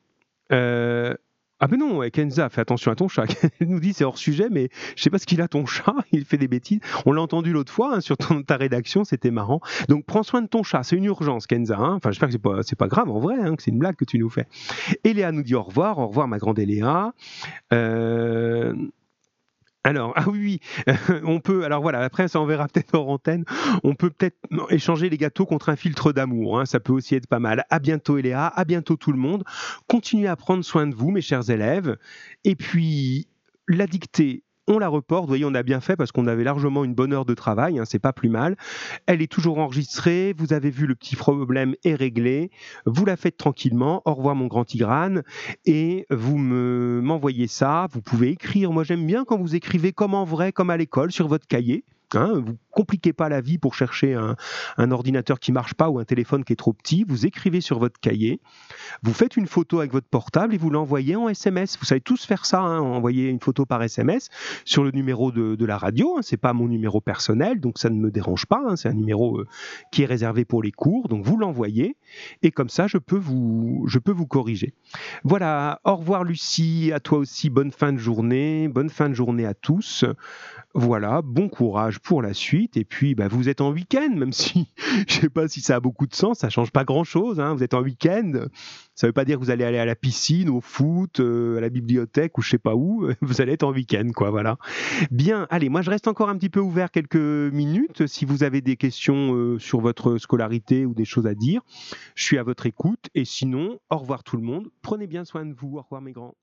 Euh, ah ben non, Kenza, fais attention à ton chat. Elle nous dit c'est hors sujet, mais je sais pas ce qu'il a ton chat, il fait des bêtises. On l'a entendu l'autre fois hein, sur ta rédaction, c'était marrant. Donc prends soin de ton chat, c'est une urgence Kenza. Hein. Enfin j'espère que c'est pas, pas grave en vrai, hein, que c'est une blague que tu nous fais. Eléa nous dit au revoir, au revoir ma grande Eléa. Euh... Alors, ah oui, on peut, alors voilà, après ça on verra peut-être hors antenne, on peut peut-être échanger les gâteaux contre un filtre d'amour, hein, ça peut aussi être pas mal. À bientôt Eléa, à bientôt tout le monde. Continuez à prendre soin de vous mes chers élèves. Et puis, la dictée on la reporte. Vous voyez, on a bien fait parce qu'on avait largement une bonne heure de travail. Hein, c'est pas plus mal. Elle est toujours enregistrée. Vous avez vu, le petit problème est réglé. Vous la faites tranquillement. Au revoir, mon grand Tigrane. Et vous me m'envoyez ça. Vous pouvez écrire. Moi, j'aime bien quand vous écrivez comme en vrai, comme à l'école, sur votre cahier. Hein, vous compliquez pas la vie pour chercher un, ordinateur qui marche pas ou un téléphone qui est trop petit. Vous écrivez sur votre cahier, vous faites une photo avec votre portable et vous l'envoyez en SMS. Vous savez tous faire ça, hein, envoyer une photo par SMS sur le numéro de, la radio. Hein, c'est pas mon numéro personnel, donc ça ne me dérange pas. Hein, c'est un numéro euh, qui est réservé pour les cours, donc vous l'envoyez et comme ça je peux vous je peux vous corriger. Voilà. Au revoir Lucie, à toi aussi. Bonne fin de journée, bonne fin de journée à tous. Voilà, bon courage pour la suite. Et puis, bah, vous êtes en week-end, même si je sais pas si ça a beaucoup de sens, ça change pas grand-chose. Hein. Vous êtes en week-end, ça veut pas dire que vous allez aller à la piscine, au foot, euh, à la bibliothèque ou je sais pas où. Vous allez être en week-end, quoi. Voilà. Bien. Allez, moi je reste encore un petit peu ouvert quelques minutes. Si vous avez des questions euh, sur votre scolarité ou des choses à dire, je suis à votre écoute. Et sinon, au revoir tout le monde. Prenez bien soin de vous. Au revoir mes grands.